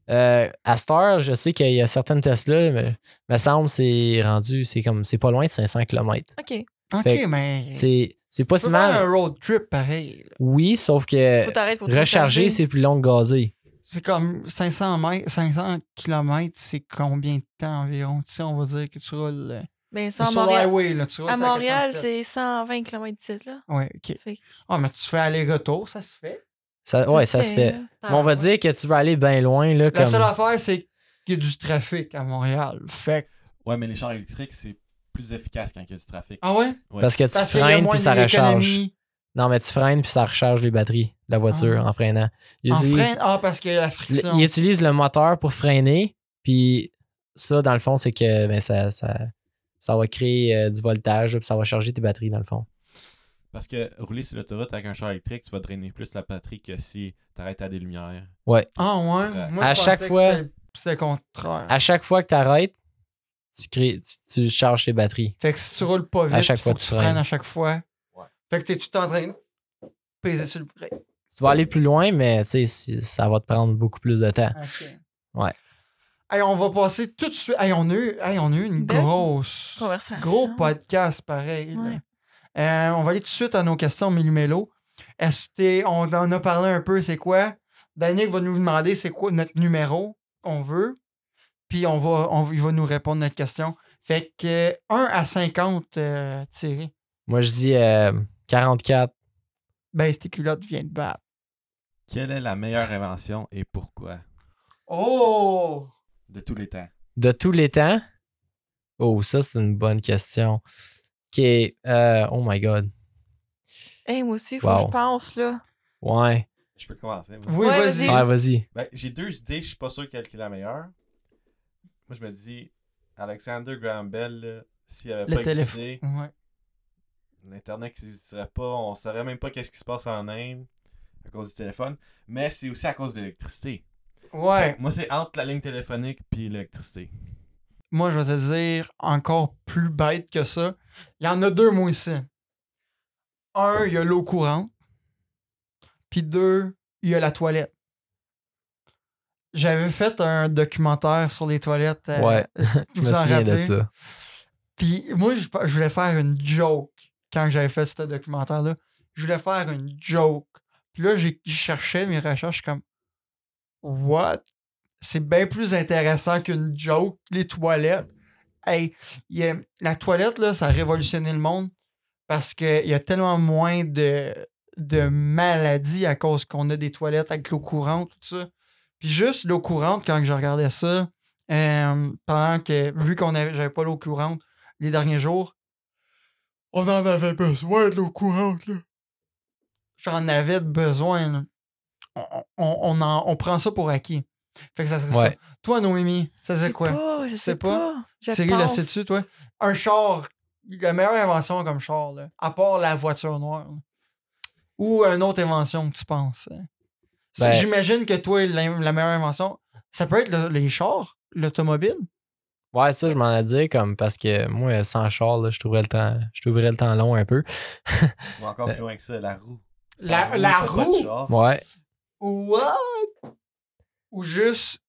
Euh, à cette heure, je sais qu'il y a certaines Tesla, mais me semble c'est rendu, c'est comme c'est pas loin de 500 km. OK. Ok, Fait mais. C'est c'est pas si mal. un road trip pareil. là. Oui, sauf que Faut t'arrêter pour te recharger, c'est plus long que gazer. C'est comme 500 mètres, 500 km, c'est combien de temps environ? Tu sais, on va dire que tu roules à sur Montréal, l'highway, là. Tu roules à sur Montréal 87. c'est 120 km d'ici, là. Ouais, ok. Fait que Ah, mais tu fais aller-retour, ça se fait? Ça, ouais, ça se fait. là. Mais on va dire que tu vas aller bien loin. Là, La comme... seule affaire, c'est qu'il y a du trafic à Montréal. Fait que- Ouais, mais les chars électriques, c'est plus efficace quand il y a du trafic. Ah ouais? Ouais. Parce que tu Parce qu'il y a freines moins puis ça recharge. d'économie. Non, mais tu freines puis ça recharge les batteries de la voiture Ah. en freinant. Ils En utilisent, freine? Ah, parce que la le- friction. ils utilisent le moteur pour freiner. Puis ça, dans le fond, c'est que ben, ça, ça, ça va créer euh, du voltage puis ça va charger tes batteries, dans le fond. Parce que rouler sur l'autoroute avec un char électrique, tu vas drainer plus la batterie que si t'arrêtes à des lumières. Ah ouais? Ouais. Moi, À je chaque fois- le contraire. À chaque fois que tu arrêtes, tu, crées, tu, tu charges tes batteries. Fait que si tu roules pas vite, À chaque faut fois, que tu tu freines. freines à chaque fois. Ouais. Fait que t'es tout en train de peser sur le break. Tu vas aller plus loin, mais tu sais, si- ça va te prendre beaucoup plus de temps. Ok. Ouais. Hey, on va passer tout de suite. Hey, on a eu, hey, on a eu une grosse. Conversation. Gros podcast, pareil. Ouais. Euh, on va aller tout de suite à nos questions Mélo. Est-ce que on en a parlé un peu, c'est quoi? Daniel va nous demander c'est quoi notre numéro qu'on veut. Puis on va, on, il va nous répondre notre question. Fait que 1 à 50 euh, tirés. Moi, je dis euh, 44. Ben, tes culottes viennent de battre. Quelle est la meilleure invention et pourquoi? Oh! De tous les temps De tous les temps? Oh, ça, c'est une bonne question. OK. euh, oh my God. Hey, moi aussi, faut que je pense, là. Ouais. Je peux commencer. moi. Oui, Ouais, vas-y. vas-y. Ouais, vas-y. Ben, j'ai deux idées, je suis pas sûr quelle qui est la meilleure. Moi, je me dis, Alexander Graham Bell, s'il avait Le pas téléphone. existé, Ouais. l'Internet n'existerait pas, on saurait même pas qu'est-ce qui se passe en Inde à cause du téléphone, mais c'est aussi à cause de l'électricité. Ouais. Moi, c'est entre la ligne téléphonique puis l'électricité. Moi, je vais te dire encore plus bête que ça. Il y en a deux, moi aussi. Un, il y a l'eau courante. Puis deux, il y a la toilette. J'avais fait un documentaire sur les toilettes. euh, Ouais. vous Je me en souviens de rappelez? ça. Puis moi, je, je voulais faire une joke quand j'avais fait ce documentaire-là. Je voulais faire une joke. Puis là, j'ai je cherchais mes recherches comme What? C'est bien plus intéressant qu'une joke, les toilettes. Hey, y a- la toilette, là, ça a révolutionné le monde parce qu'il y a tellement moins de, de maladies à cause qu'on a des toilettes avec l'eau courante, tout ça. Puis juste l'eau courante, quand je regardais ça, euh, pendant que, vu qu'on j'avais pas l'eau courante les derniers jours, on en avait besoin de l'eau courante, là. J'en avais besoin, là. On, on, en- on prend ça pour acquis. Fait que ça serait Ouais. ça. Toi, Noémie, ça sais quoi? pas, je sais pas? pas. Cyril, le pense. sais-tu, toi? Un char, la meilleure invention comme char, là, à part la voiture noire. là. Ou une autre invention que tu penses? hein? Ben- J'imagine que toi, la, la meilleure invention, ça peut être le- les chars, l'automobile. Ouais, ça, je m'en ai dit, comme, parce que moi, sans char, là, je trouverais le temps, je trouverais le temps long un peu. Ou encore plus loin que ça, la roue. Sans La- la roue? Ouais. What? Ou juste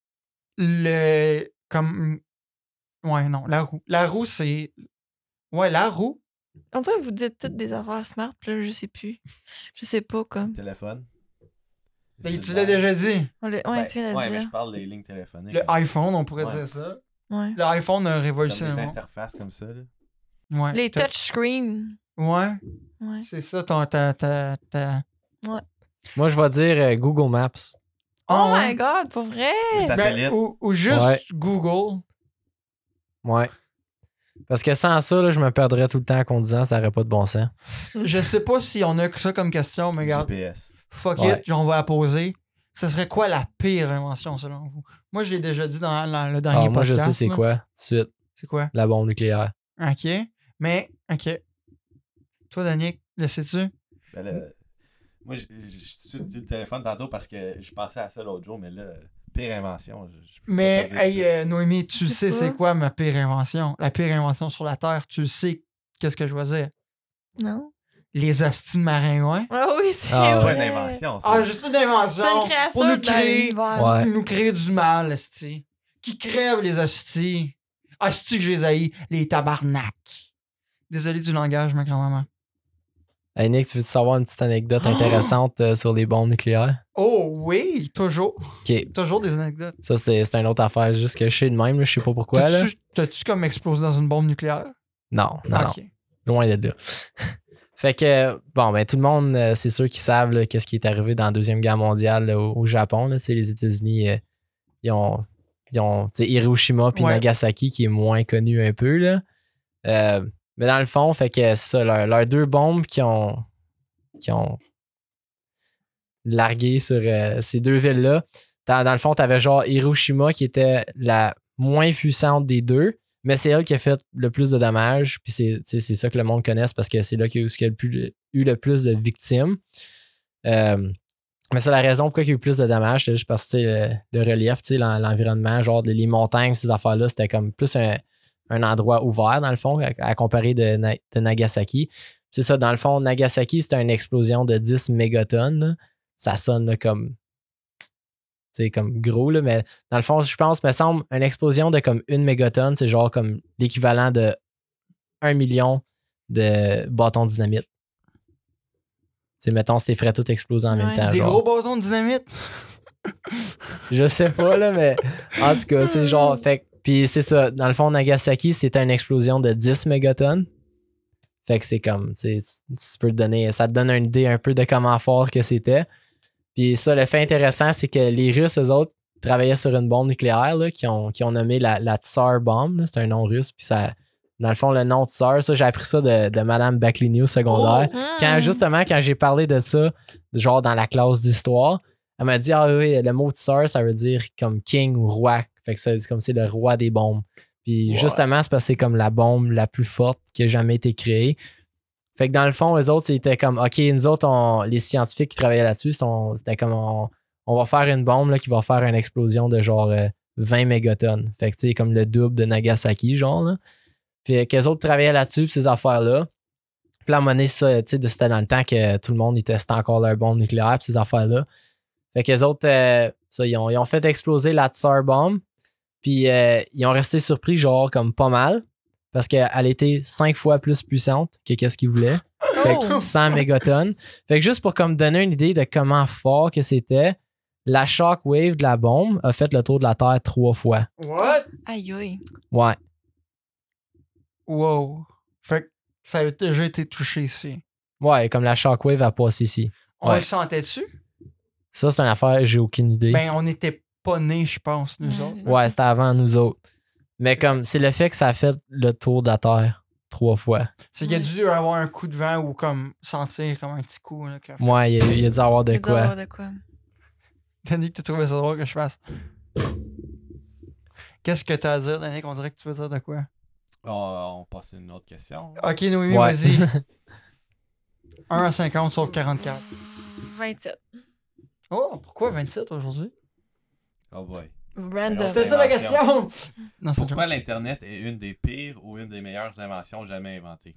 le. Comme. Ouais, non, la roue. La roue, c'est. Ouais, la roue. Dirait que vous dites toutes des affaires smart, puis là, je sais plus. Je sais pas, comme. Téléphone. Ben, tu l'as déjà dit. On l'a- Ben, Ouais, tu viens de ouais, le mais dire. je parle des lignes téléphoniques. Le iPhone, on pourrait Ouais. dire ça. Ouais. L'iPhone a Comme révolutionné des le monde. interfaces comme ça. Là. Ouais. Les touchscreens. Ouais, Ouais. c'est ça, ton, ta, ta, ta... Moi, je vais dire euh, Google Maps. Oh Ah, ouais? my god, pour vrai? Ben, ou, ou juste Ouais. Google. Ouais. Parce que sans ça, là, je me perdrais tout le temps en conduisant, ça n'aurait pas de bon sens. Je sais pas si on a que ça comme question, mais regarde, GPS. fuck Ouais. it, on va la poser. Ce serait quoi la pire invention selon vous? Moi, je l'ai déjà dit dans, dans le dernier Ah, moi, je podcast. sais c'est quoi. Tout de suite, C'est quoi? la bombe nucléaire. OK. Mais, OK. Toi, Danick, le sais-tu? Ben là, moi, je te dis le téléphone tantôt parce que je pensais à ça l'autre jour, mais là, pire invention. je- Mais, te dire hey, euh, Noémie, tu Je sais c'est quoi ma pire invention? La pire invention sur la Terre, tu sais qu'est-ce que je veux dire? Non. Les hosties de maringouins. Ah oui, c'est Ah, C'est pas vrai. une invention, ça. Ah, juste une invention. C'est une création pour nous créer. Ouais. nous créer du mal, hostie. Qui crèvent les hosties. Hosties que j'ai haïs, les tabarnak. Désolé du langage, ma grand-maman. Hey Nick, tu veux savoir une petite anecdote Oh! intéressante euh, sur les bombes nucléaires? Oh oui, toujours. Toujours des anecdotes. ça c'est une autre affaire, juste que je sais de même, là, je sais pas pourquoi. T'as-tu comme explosé dans une bombe nucléaire? Non, non, non. Loin de là. fait que, bon, ben tout le monde, euh, c'est sûr qu'ils savent qu'est-ce qui est arrivé dans la Deuxième Guerre mondiale là, au, au Japon. Là, les États-Unis, euh, ils ont, ils ont Hiroshima puis Ouais. Nagasaki qui est moins connu un peu. Là. Mais dans le fond, fait que c'est ça, leurs deux bombes qui ont, qui ont largué sur euh, ces deux villes-là. Dans, le fond, tu avais genre Hiroshima qui était la moins puissante des deux, mais c'est elle qui a fait le plus de dommages. Puis c'est c'est ça que le monde connaisse parce que c'est là qu'il y a eu- le plus- de victimes. Euh, mais c'est la raison pourquoi il y a eu plus de dommages, c'était juste parce que le, le relief, l'environnement, genre les montagnes, ces affaires-là, c'était comme plus un, un endroit ouvert, dans le fond, à, à comparer de, Na- de Nagasaki. C'est ça, dans le fond, Nagasaki, c'était une explosion de 10 mégatonnes. là. Ça sonne là, comme. Sais, comme gros, là, mais dans le fond, je pense, me semble, une explosion de comme une mégatonne, c'est genre comme l'équivalent de 1 million de bâtons de dynamite. Sais, mettons, t'es ferais tout exploser en même temps. Des genre. gros bâtons de dynamite? Je sais pas, là, mais en tout cas, c'est genre. Fait, que- puis c'est ça. Dans le fond, Nagasaki, c'était une explosion de 10 mégatonnes. Fait que c'est comme. tu Tu peux te donner. Ça te donne une idée un peu de comment fort que c'était. Puis ça, le fait intéressant, c'est que les Russes, eux autres, travaillaient sur une bombe nucléaire là, qui, ont, qui ont nommé la, la Tsar Bomb. C'est un nom russe. Puis ça. Dans le fond, le nom Tsar, ça, j'ai appris ça de, de Madame Bacligny au secondaire Hmm. quand justement quand j'ai parlé de ça genre dans la classe d'histoire elle m'a dit ah oui le mot tsar ça veut dire comme king ou roi fait que c'est comme c'est le roi des bombes. Puis Ouais. justement c'est parce que c'est comme la bombe la plus forte qui a jamais été créée. Fait que dans le fond les autres c'était comme ok nous autres on- les scientifiques qui travaillaient là-dessus c'était comme on, on va faire une bombe là, qui va faire une explosion de genre euh, 20 mégatonnes. Fait que tu sais comme le double de Nagasaki genre là. Puis qu'eux autres travaillaient là-dessus puis ces affaires là puis là, à un moment donné, ça, tu sais, c'était dans le temps que tout le monde, ils testaient encore leur bombe nucléaire, puis ces affaires-là. Fait qu'eux autres, euh, ça, ils ont, ils ont fait exploser la Tsar Bomb, puis euh, ils ont resté surpris, genre, comme pas mal, parce qu'elle était cinq fois plus puissante que qu'est-ce qu'ils voulaient. Fait que Oh! 100 mégatonnes. Fait que juste pour comme donner une idée de comment fort que c'était, la shockwave de la bombe a fait le tour de la Terre trois fois. What? Aïe, aïe. Ouais. Wow. Fait que ça a déjà été touché ici. Ouais, comme la Shockwave a passé ici. On Ouais. le sentait dessus? Ça, c'est une affaire, j'ai aucune idée. Ben, on n'était pas nés, je pense, nous autres. ouais, c'était avant nous autres. Mais comme, c'est le fait que ça a fait le tour de la Terre trois fois. C'est qu'il y a dû avoir un coup de vent ou comme sentir comme un petit coup. Là. Ouais, il y a, il a dû avoir de Il doit y quoi. avoir de quoi. Danick, t'as trouvé ça drôle que je fasse. Qu'est-ce que t'as à dire, Danick? On dirait que tu veux dire de quoi? On, on passe à une autre question. Ok, Noémie, Ouais. vas-y. 1 à 50 sauf 44. 27. Oh, pourquoi 27 aujourd'hui? Oh boy. Random. C'était ça la question! Non, c'est Pourquoi l'Internet est une des pires ou une des meilleures inventions jamais inventées?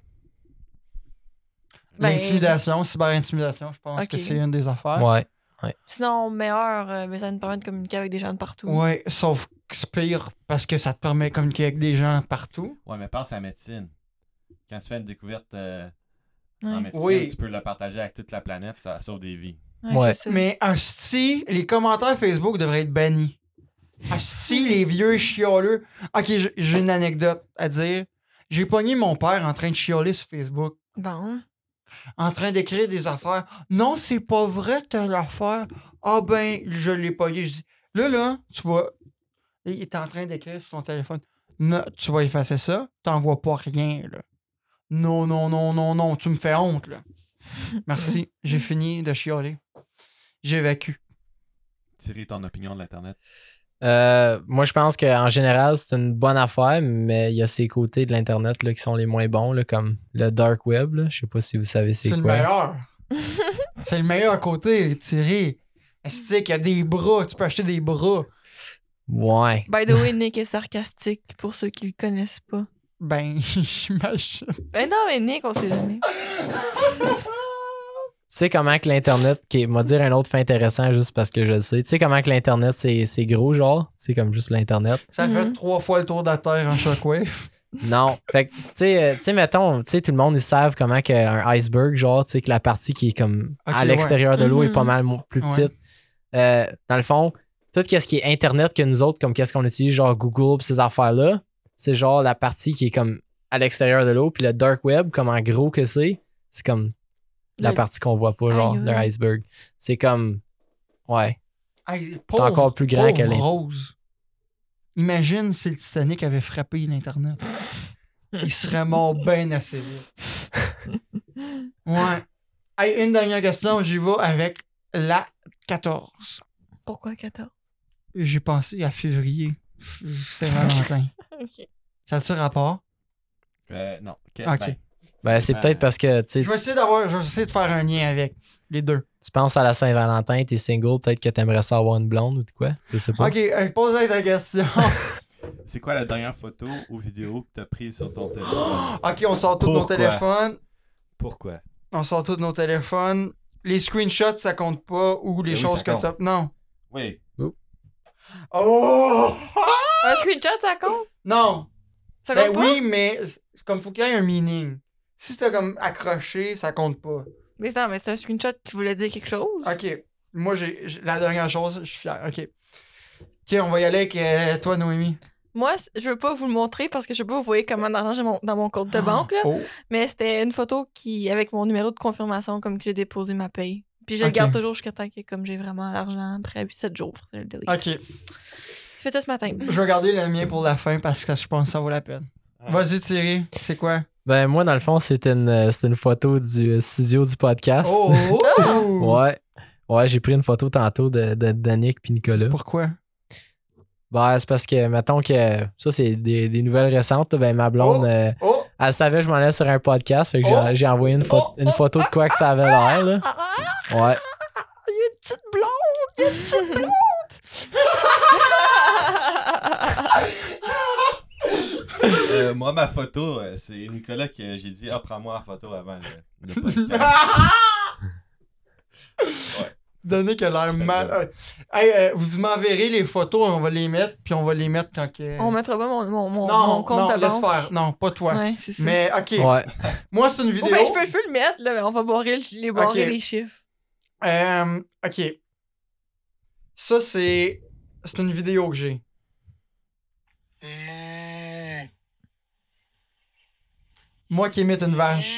Ben- L'intimidation, cyber-intimidation, je pense Ok. que c'est une des affaires. Ouais. Sinon, meilleur, euh, mais ça nous permet de communiquer avec des gens de partout. Ouais, sauf que c'est pire parce que ça te permet de communiquer avec des gens partout. Ouais, mais pense à la médecine. Quand tu fais une découverte euh, Ouais. en médecine, Oui. tu peux la partager avec toute la planète, ça sauve des vies. Ouais. Mais Asti, les commentaires Facebook devraient être bannis. Asti, les vieux chioleux. Ok, j'ai une anecdote à dire. J'ai pogné mon père en train de chioler sur Facebook. Bon. en train d'écrire des affaires. Non, c'est pas vrai telle affaire. Ah ben, je l'ai pogné. Je dis, là, là, tu vois, il est en train d'écrire sur son téléphone. Non, tu vas effacer ça, t'envoies pas rien, là. Non, non, non, non, non, tu me fais honte, là. Merci, j'ai fini de chialer. J'évacue. Thierry, ton opinion de l'Internet? Euh, moi, je pense qu'en général, c'est une bonne affaire, mais il y a ces côtés de l'Internet là, qui sont les moins bons, là, comme le dark web. là. Je sais pas si vous savez c'est C'est le quoi. meilleur. c'est le meilleur côté, Thierry. C'est qu'il y a des bras, tu peux acheter des bras. Ouais. By the way, Nick est sarcastique pour ceux qui le connaissent pas. Ben, j'imagine. Ben non, mais Nick, on sait jamais. Tu sais comment que l'Internet, qui m'a dire un autre fait intéressant juste parce que je le sais. Tu sais comment que l'Internet, c'est c'est gros, genre? C'est comme juste l'Internet. Ça fait Mhm. trois fois le tour de la Terre en shockwave. Non. Fait que, tu sais, euh, tu sais, mettons, tu sais, tout le monde, ils savent comment qu'un iceberg, genre, tu sais, que la partie qui est comme à l'extérieur de l'eau est Mhm. pas mal mo- plus Ouais. petite. Euh, dans le fond, tout ce qui est Internet que nous autres, comme qu'est-ce qu'on utilise, genre Google pis ces affaires-là, c'est genre la partie qui est comme à l'extérieur de l'eau. Puis le dark web, comme en gros que c'est, c'est comme la Le- partie qu'on voit pas, genre, Aïe, d'un aïe. iceberg. C'est comme. Ouais. C'est encore plus grand que Rose. Imagine si le Titanic avait frappé l'Internet. Il serait mort bien assez vite. Ouais. Hey, une dernière question, j'y vais avec la 14. Pourquoi 14? J'ai pensé à février. C'est Valentin. Ok. Ça a-tu rapport? Euh, non. Ok. ben, Ben, c'est Ben, peut-être parce que, tu sais, Je vais essayer d'avoir, je vais essayer de faire un lien avec les deux. tu penses à la Saint-Valentin, t'es single, peut-être que t'aimerais ça avoir une blonde ou de quoi? Je sais pas. Ok, hey, pose-moi ta question. c'est quoi la dernière photo ou vidéo que t'as prise sur ton téléphone? ok, on sort tous nos téléphones. Pourquoi? On sort tous nos téléphones. Les screenshots, ça compte pas. Ou les Ben oui, choses que t'as. Non. Oui. Oh! Un screenshot, ça compte? Non. Ça Ben compte pas? oui, mais comme faut qu'il y ait un meaning. Si t'as comme accroché, ça compte pas. Mais non, mais c'est un screenshot qui voulait dire quelque chose. Ok. Moi, j'ai la dernière chose, je suis fier. Ok. Ok, on va y aller avec euh, toi, Noémie. Moi, je veux pas vous le montrer parce que je sais pas vous voyez comment d'argent j'ai mon- dans mon compte de banque, là. Oh. Mais c'était une photo qui, avec mon numéro de confirmation, comme que j'ai déposé ma paye. Puis je le garde toujours jusqu'à temps que comme j'ai vraiment l'argent après 7 jours. Je le delete. Ok. Fait ça ce matin. Je vais garder le mien pour la fin parce que je pense que ça vaut la peine. Ah. Vas-y, Thierry. C'est quoi? Ben, moi, dans le fond, c'était une, euh, une photo du euh, studio du podcast. Oh! Ouais. Ouais, j'ai pris une photo tantôt de, de Danick puis Nicolas. Pourquoi? Ben, c'est parce que, mettons que ça, c'est des, des nouvelles récentes. là, Ben, ma blonde, Oh! euh, Oh! elle savait que je m'en allais sur un podcast. Fait que j'ai- Oh! j'ai envoyé une, Oh! une photo de quoi que ça avait l'air. Ouais. Il y a une petite blonde! Il y a une petite blonde! Euh, moi, ma photo, euh, c'est Nicolas que j'ai dit, ah, prends-moi en photo avant le, le podcast. Donné que l'air mal. euh, Hey, euh, vous m'enverrez les photos, on va les mettre, puis on va les mettre quand que. On mettra pas mon, mon, mon, non, mon compte non, laisse banque. faire. Non, pas toi. Ouais, c'est ça. Mais ok, Ouais. moi c'est une Oh, vidéo. ben, je peux, je peux le mettre, là, mais on va barrer, le- les, barrer Ok. les chiffres. Euh, ok. Ça c'est. C'est une vidéo que j'ai. Moi qui imite une vache.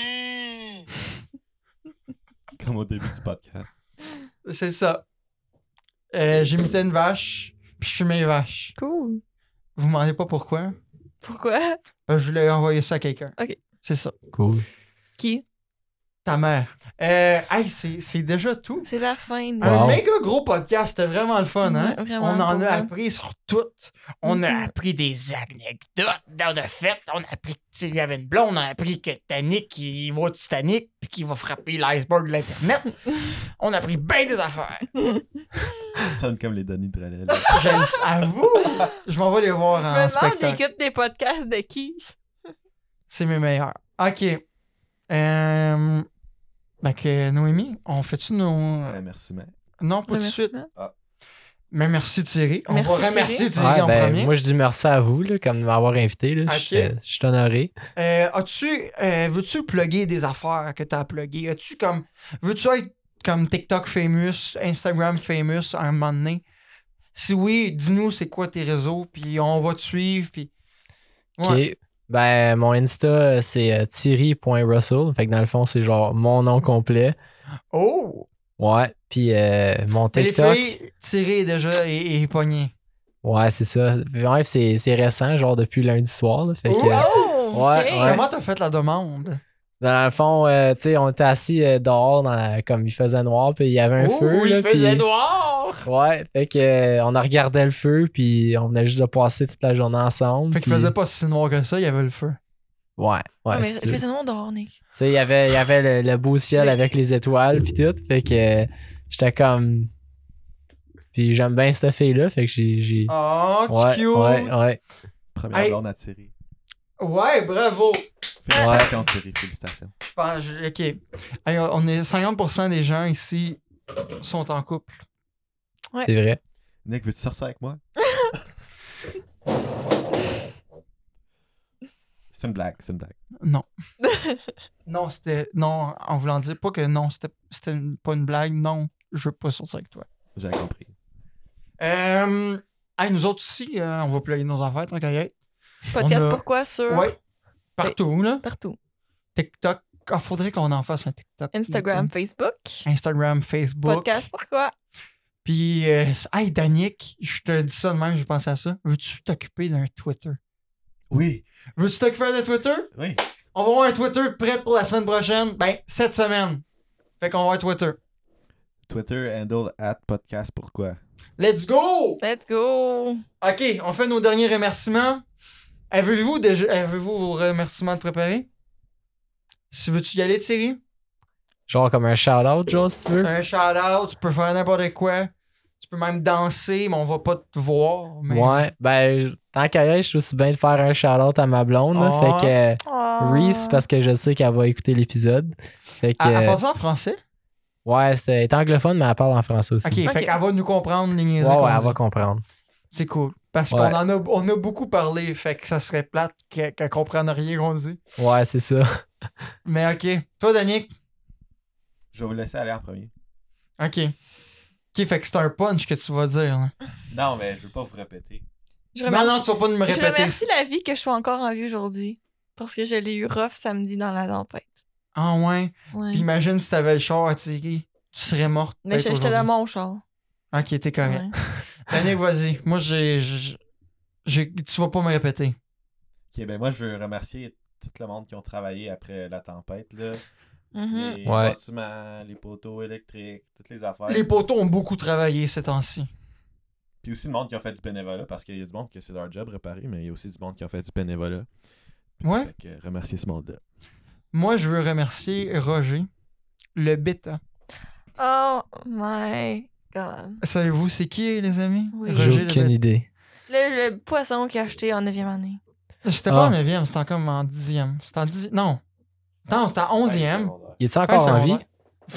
Comme au début du podcast. C'est ça. Euh, J'imitais une vache, puis je fumais une vache. Cool. Vous me demandez pas pourquoi? Pourquoi? Que je voulais envoyer ça à quelqu'un. Ok. C'est ça. Cool. Qui? Ta mère. Euh, hey, c'est c'est déjà tout. C'est la fin. de- Un Wow. méga gros podcast, c'était vraiment le fun, hein? On en a vrai. appris sur tout. On a Mhm. appris des anecdotes dans de fait. On a appris que Thierry avait une blonde. On a appris que Titanic, il va au Titanic puis qu'il va frapper l'iceberg de l'Internet. on a appris bien des affaires. Ça sonne comme les Denis de relais. là. Je le- à vous, je m'en vais les voir en spectacle. écoute des podcasts de qui? C'est mes meilleurs. OK. Euh... Ben que Noémie, on fait-tu nos... Merci, mais. Non, pas tout de suite. Mais merci Thierry. On Merci, va remercier Thierry Ouais, en ben, premier. moi, je dis merci à vous là, comme de m'avoir invité. Là. Je, euh, je suis honoré. Euh, as-tu, euh, veux-tu plugger des affaires que tu as pluguées? As-tu comme, veux-tu être comme TikTok famous, Instagram famous à un moment donné? Si oui, dis-nous c'est quoi tes réseaux, puis on va te suivre, puis... Ouais. OK. Ben, mon Insta, euh, c'est euh, Thierry.Russell. Fait que dans le fond, c'est genre mon nom complet. Oh! Ouais. Puis euh, mon Mais les TikTok. filles, Thierry déjà et, et pogné. Ouais, c'est ça. Bref, c'est c'est récent, genre depuis lundi soir. là. fait que, Oh! Ouais, ouais. Comment t'as fait la demande? Dans le fond, euh, tu sais, on était assis euh, dehors, dans la- comme il faisait noir, puis il y avait un oh, feu. il là, faisait puis- noir! Ouais, fait que euh, on a regardé le feu, puis on venait juste de passer toute la journée ensemble. Fait qu'il puis- faisait pas si noir que ça, il y avait le feu. Ouais, ouais. Ah, mais il faisait noir dehors, Nick. Tu sais, il y avait, il y avait le, le beau ciel avec les étoiles puis tout. Fait que euh, j'étais comme. Puis j'aime bien cette fille-là. Fait que j'ai. j'ai- Oh, tu ouais, cute! ouais, ouais. Première Hey. blonde à. Ouais, bravo! Félicitations, Thierry, félicitations. Je pense, je- ok. Hey, on est 50% des gens ici sont en couple. Ouais. C'est vrai. Nick, veux-tu sortir avec moi? c'est une blague, c'est une blague. Non. non, c'était. Non, en voulant dire pas que non, c'était c'était une- pas une blague. Non, je veux pas sortir avec toi. J'avais compris. Euh. Hey, nous autres aussi, euh, on va plugger nos affaires, tant qu'à y être. Podcast a- pourquoi sur Ouais. Partout, là. partout. TikTok. Ah, faudrait qu'on en fasse un TikTok. Instagram, Facebook. Instagram, Facebook. Podcast pourquoi? Puis, euh, hey, Danick, je te dis ça de même, j'ai pensé à ça. Veux-tu t'occuper d'un Twitter? Oui, Veux-tu t'occuper d'un Twitter? oui. On va avoir un Twitter prêt pour la semaine prochaine. Ben, cette semaine. Fait qu'on va avoir un Twitter. Twitter handle at podcast pourquoi? Let's go! Let's go! OK, on fait nos derniers remerciements. Avez-vous déjà avez-vous vos remerciements de préparer? Si veux-tu y aller, Thierry? Genre comme un shout-out, genre, si tu veux. Un shout-out, tu peux faire n'importe quoi. Tu peux même danser, mais on va pas te voir. Mais... Ouais. Ben, tant qu'à y être, je suis aussi bien de faire un shout-out à ma blonde. là. Ah. Fait que Oh. Reese, parce que je sais qu'elle va écouter l'épisode. Fait que. Elle, elle parle ça en français? ouais, c'est elle est anglophone, mais elle parle en français aussi. OK, Ok. fait qu'elle va nous comprendre les Ouais, niaiseries ouais, elle va comprendre. C'est cool. Parce Ouais. qu'on en a, on a beaucoup parlé, fait que ça serait plate qu'elle comprenne rien qu'on dit. Ouais, c'est ça. Mais OK. Toi, Danick? Je vais vous laisser aller en premier. OK. OK, fait que c'est un punch que tu vas dire. là. Non, mais je veux pas vous répéter. Je Non, remercie, non, tu vas pas nous me je répéter. remercie la vie que je sois encore en vie aujourd'hui. Parce que je l'ai eu rough samedi dans la tempête. Ah ouais? Ouais. Puis imagine si t'avais le char à tirer. Tu serais morte. Mais j'étais dans mon char. Ok, t'es correct. Ouais. Danick, vas-y. Moi, j'ai, j'ai- j'ai- Tu vas pas me répéter. Ok, ben moi, je veux remercier tout le monde qui ont travaillé après la tempête. Là. Mhm. Les Ouais. bâtiments, les poteaux électriques, toutes les affaires. Les poteaux ont beaucoup travaillé ces temps-ci. Puis aussi le monde qui a fait du bénévolat, parce qu'il y a du monde que c'est leur job réparer, mais il y a aussi du monde qui a fait du bénévolat. Puis, Ouais. Fait que remercier ce monde-là. Moi, je veux remercier Roger, le bêta. Oh my. Savez-vous c'est qui, les amis? Oui. Roger J'ai le aucune idée. Le, le poisson qu'il a acheté en 9e année. C'était pas Ah. en 9e, c'était comme en 10e. C'était en 10 Non. Non, c'était en 11e. Il est encore en vie?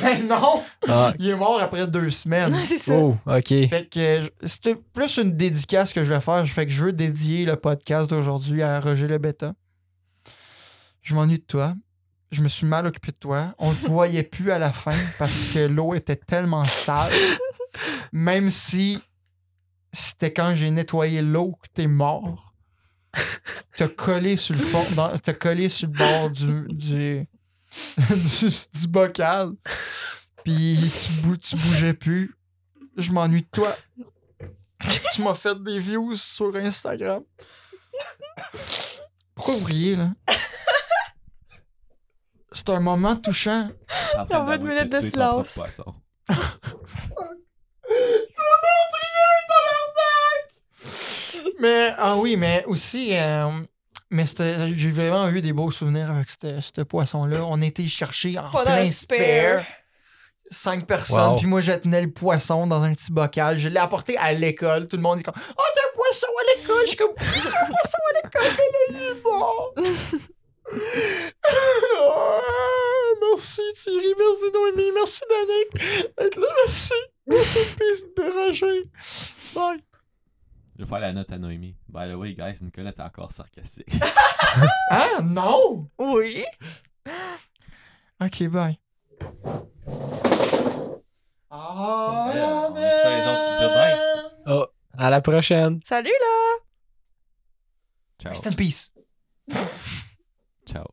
Ben non! Ah. Il est mort après deux semaines. c'est ça. Oh, ok. Fait que c'était plus une dédicace que je vais faire. Fait que je veux dédier le podcast d'aujourd'hui à Roger le Bêta. Je m'ennuie de toi. Je me suis mal occupé de toi. On te voyait plus à la fin parce que l'eau était tellement sale. Même si c'était quand j'ai nettoyé l'eau que t'es mort. T'as collé sur le fond, dans- t'as collé sur le bord du, du, du, du bocal. Puis tu, bou- tu bougeais plus. Je m'ennuie de toi. tu m'as fait des views sur Instagram. Pourquoi vous riez, là? C'est un moment touchant. En de tu propre silence. poisson. Mais, ah oui, mais aussi, euh, mais c'était- j'ai vraiment eu des beaux souvenirs avec ce ce poisson-là. On était chercher en Pendant plein un spare. spare. Cinq personnes, Wow. puis moi je tenais le poisson dans un petit bocal. Je l'ai apporté à l'école. Tout le monde est comme Oh, t'as un poisson à l'école! Je suis comme T'as un poisson à l'école, mais là, il est mort! Ah, merci Thierry, merci Noémie, merci Danick d'être là, merci. De Roger. Bye. Je vais faire la note à Noémie. By the way, guys, Nicolas est encore sarcastique. Ah non! Oui. Ok, bye. Ah, bye. Oh, à la prochaine. Salut là! Ciao. Rest in peace. Ciao.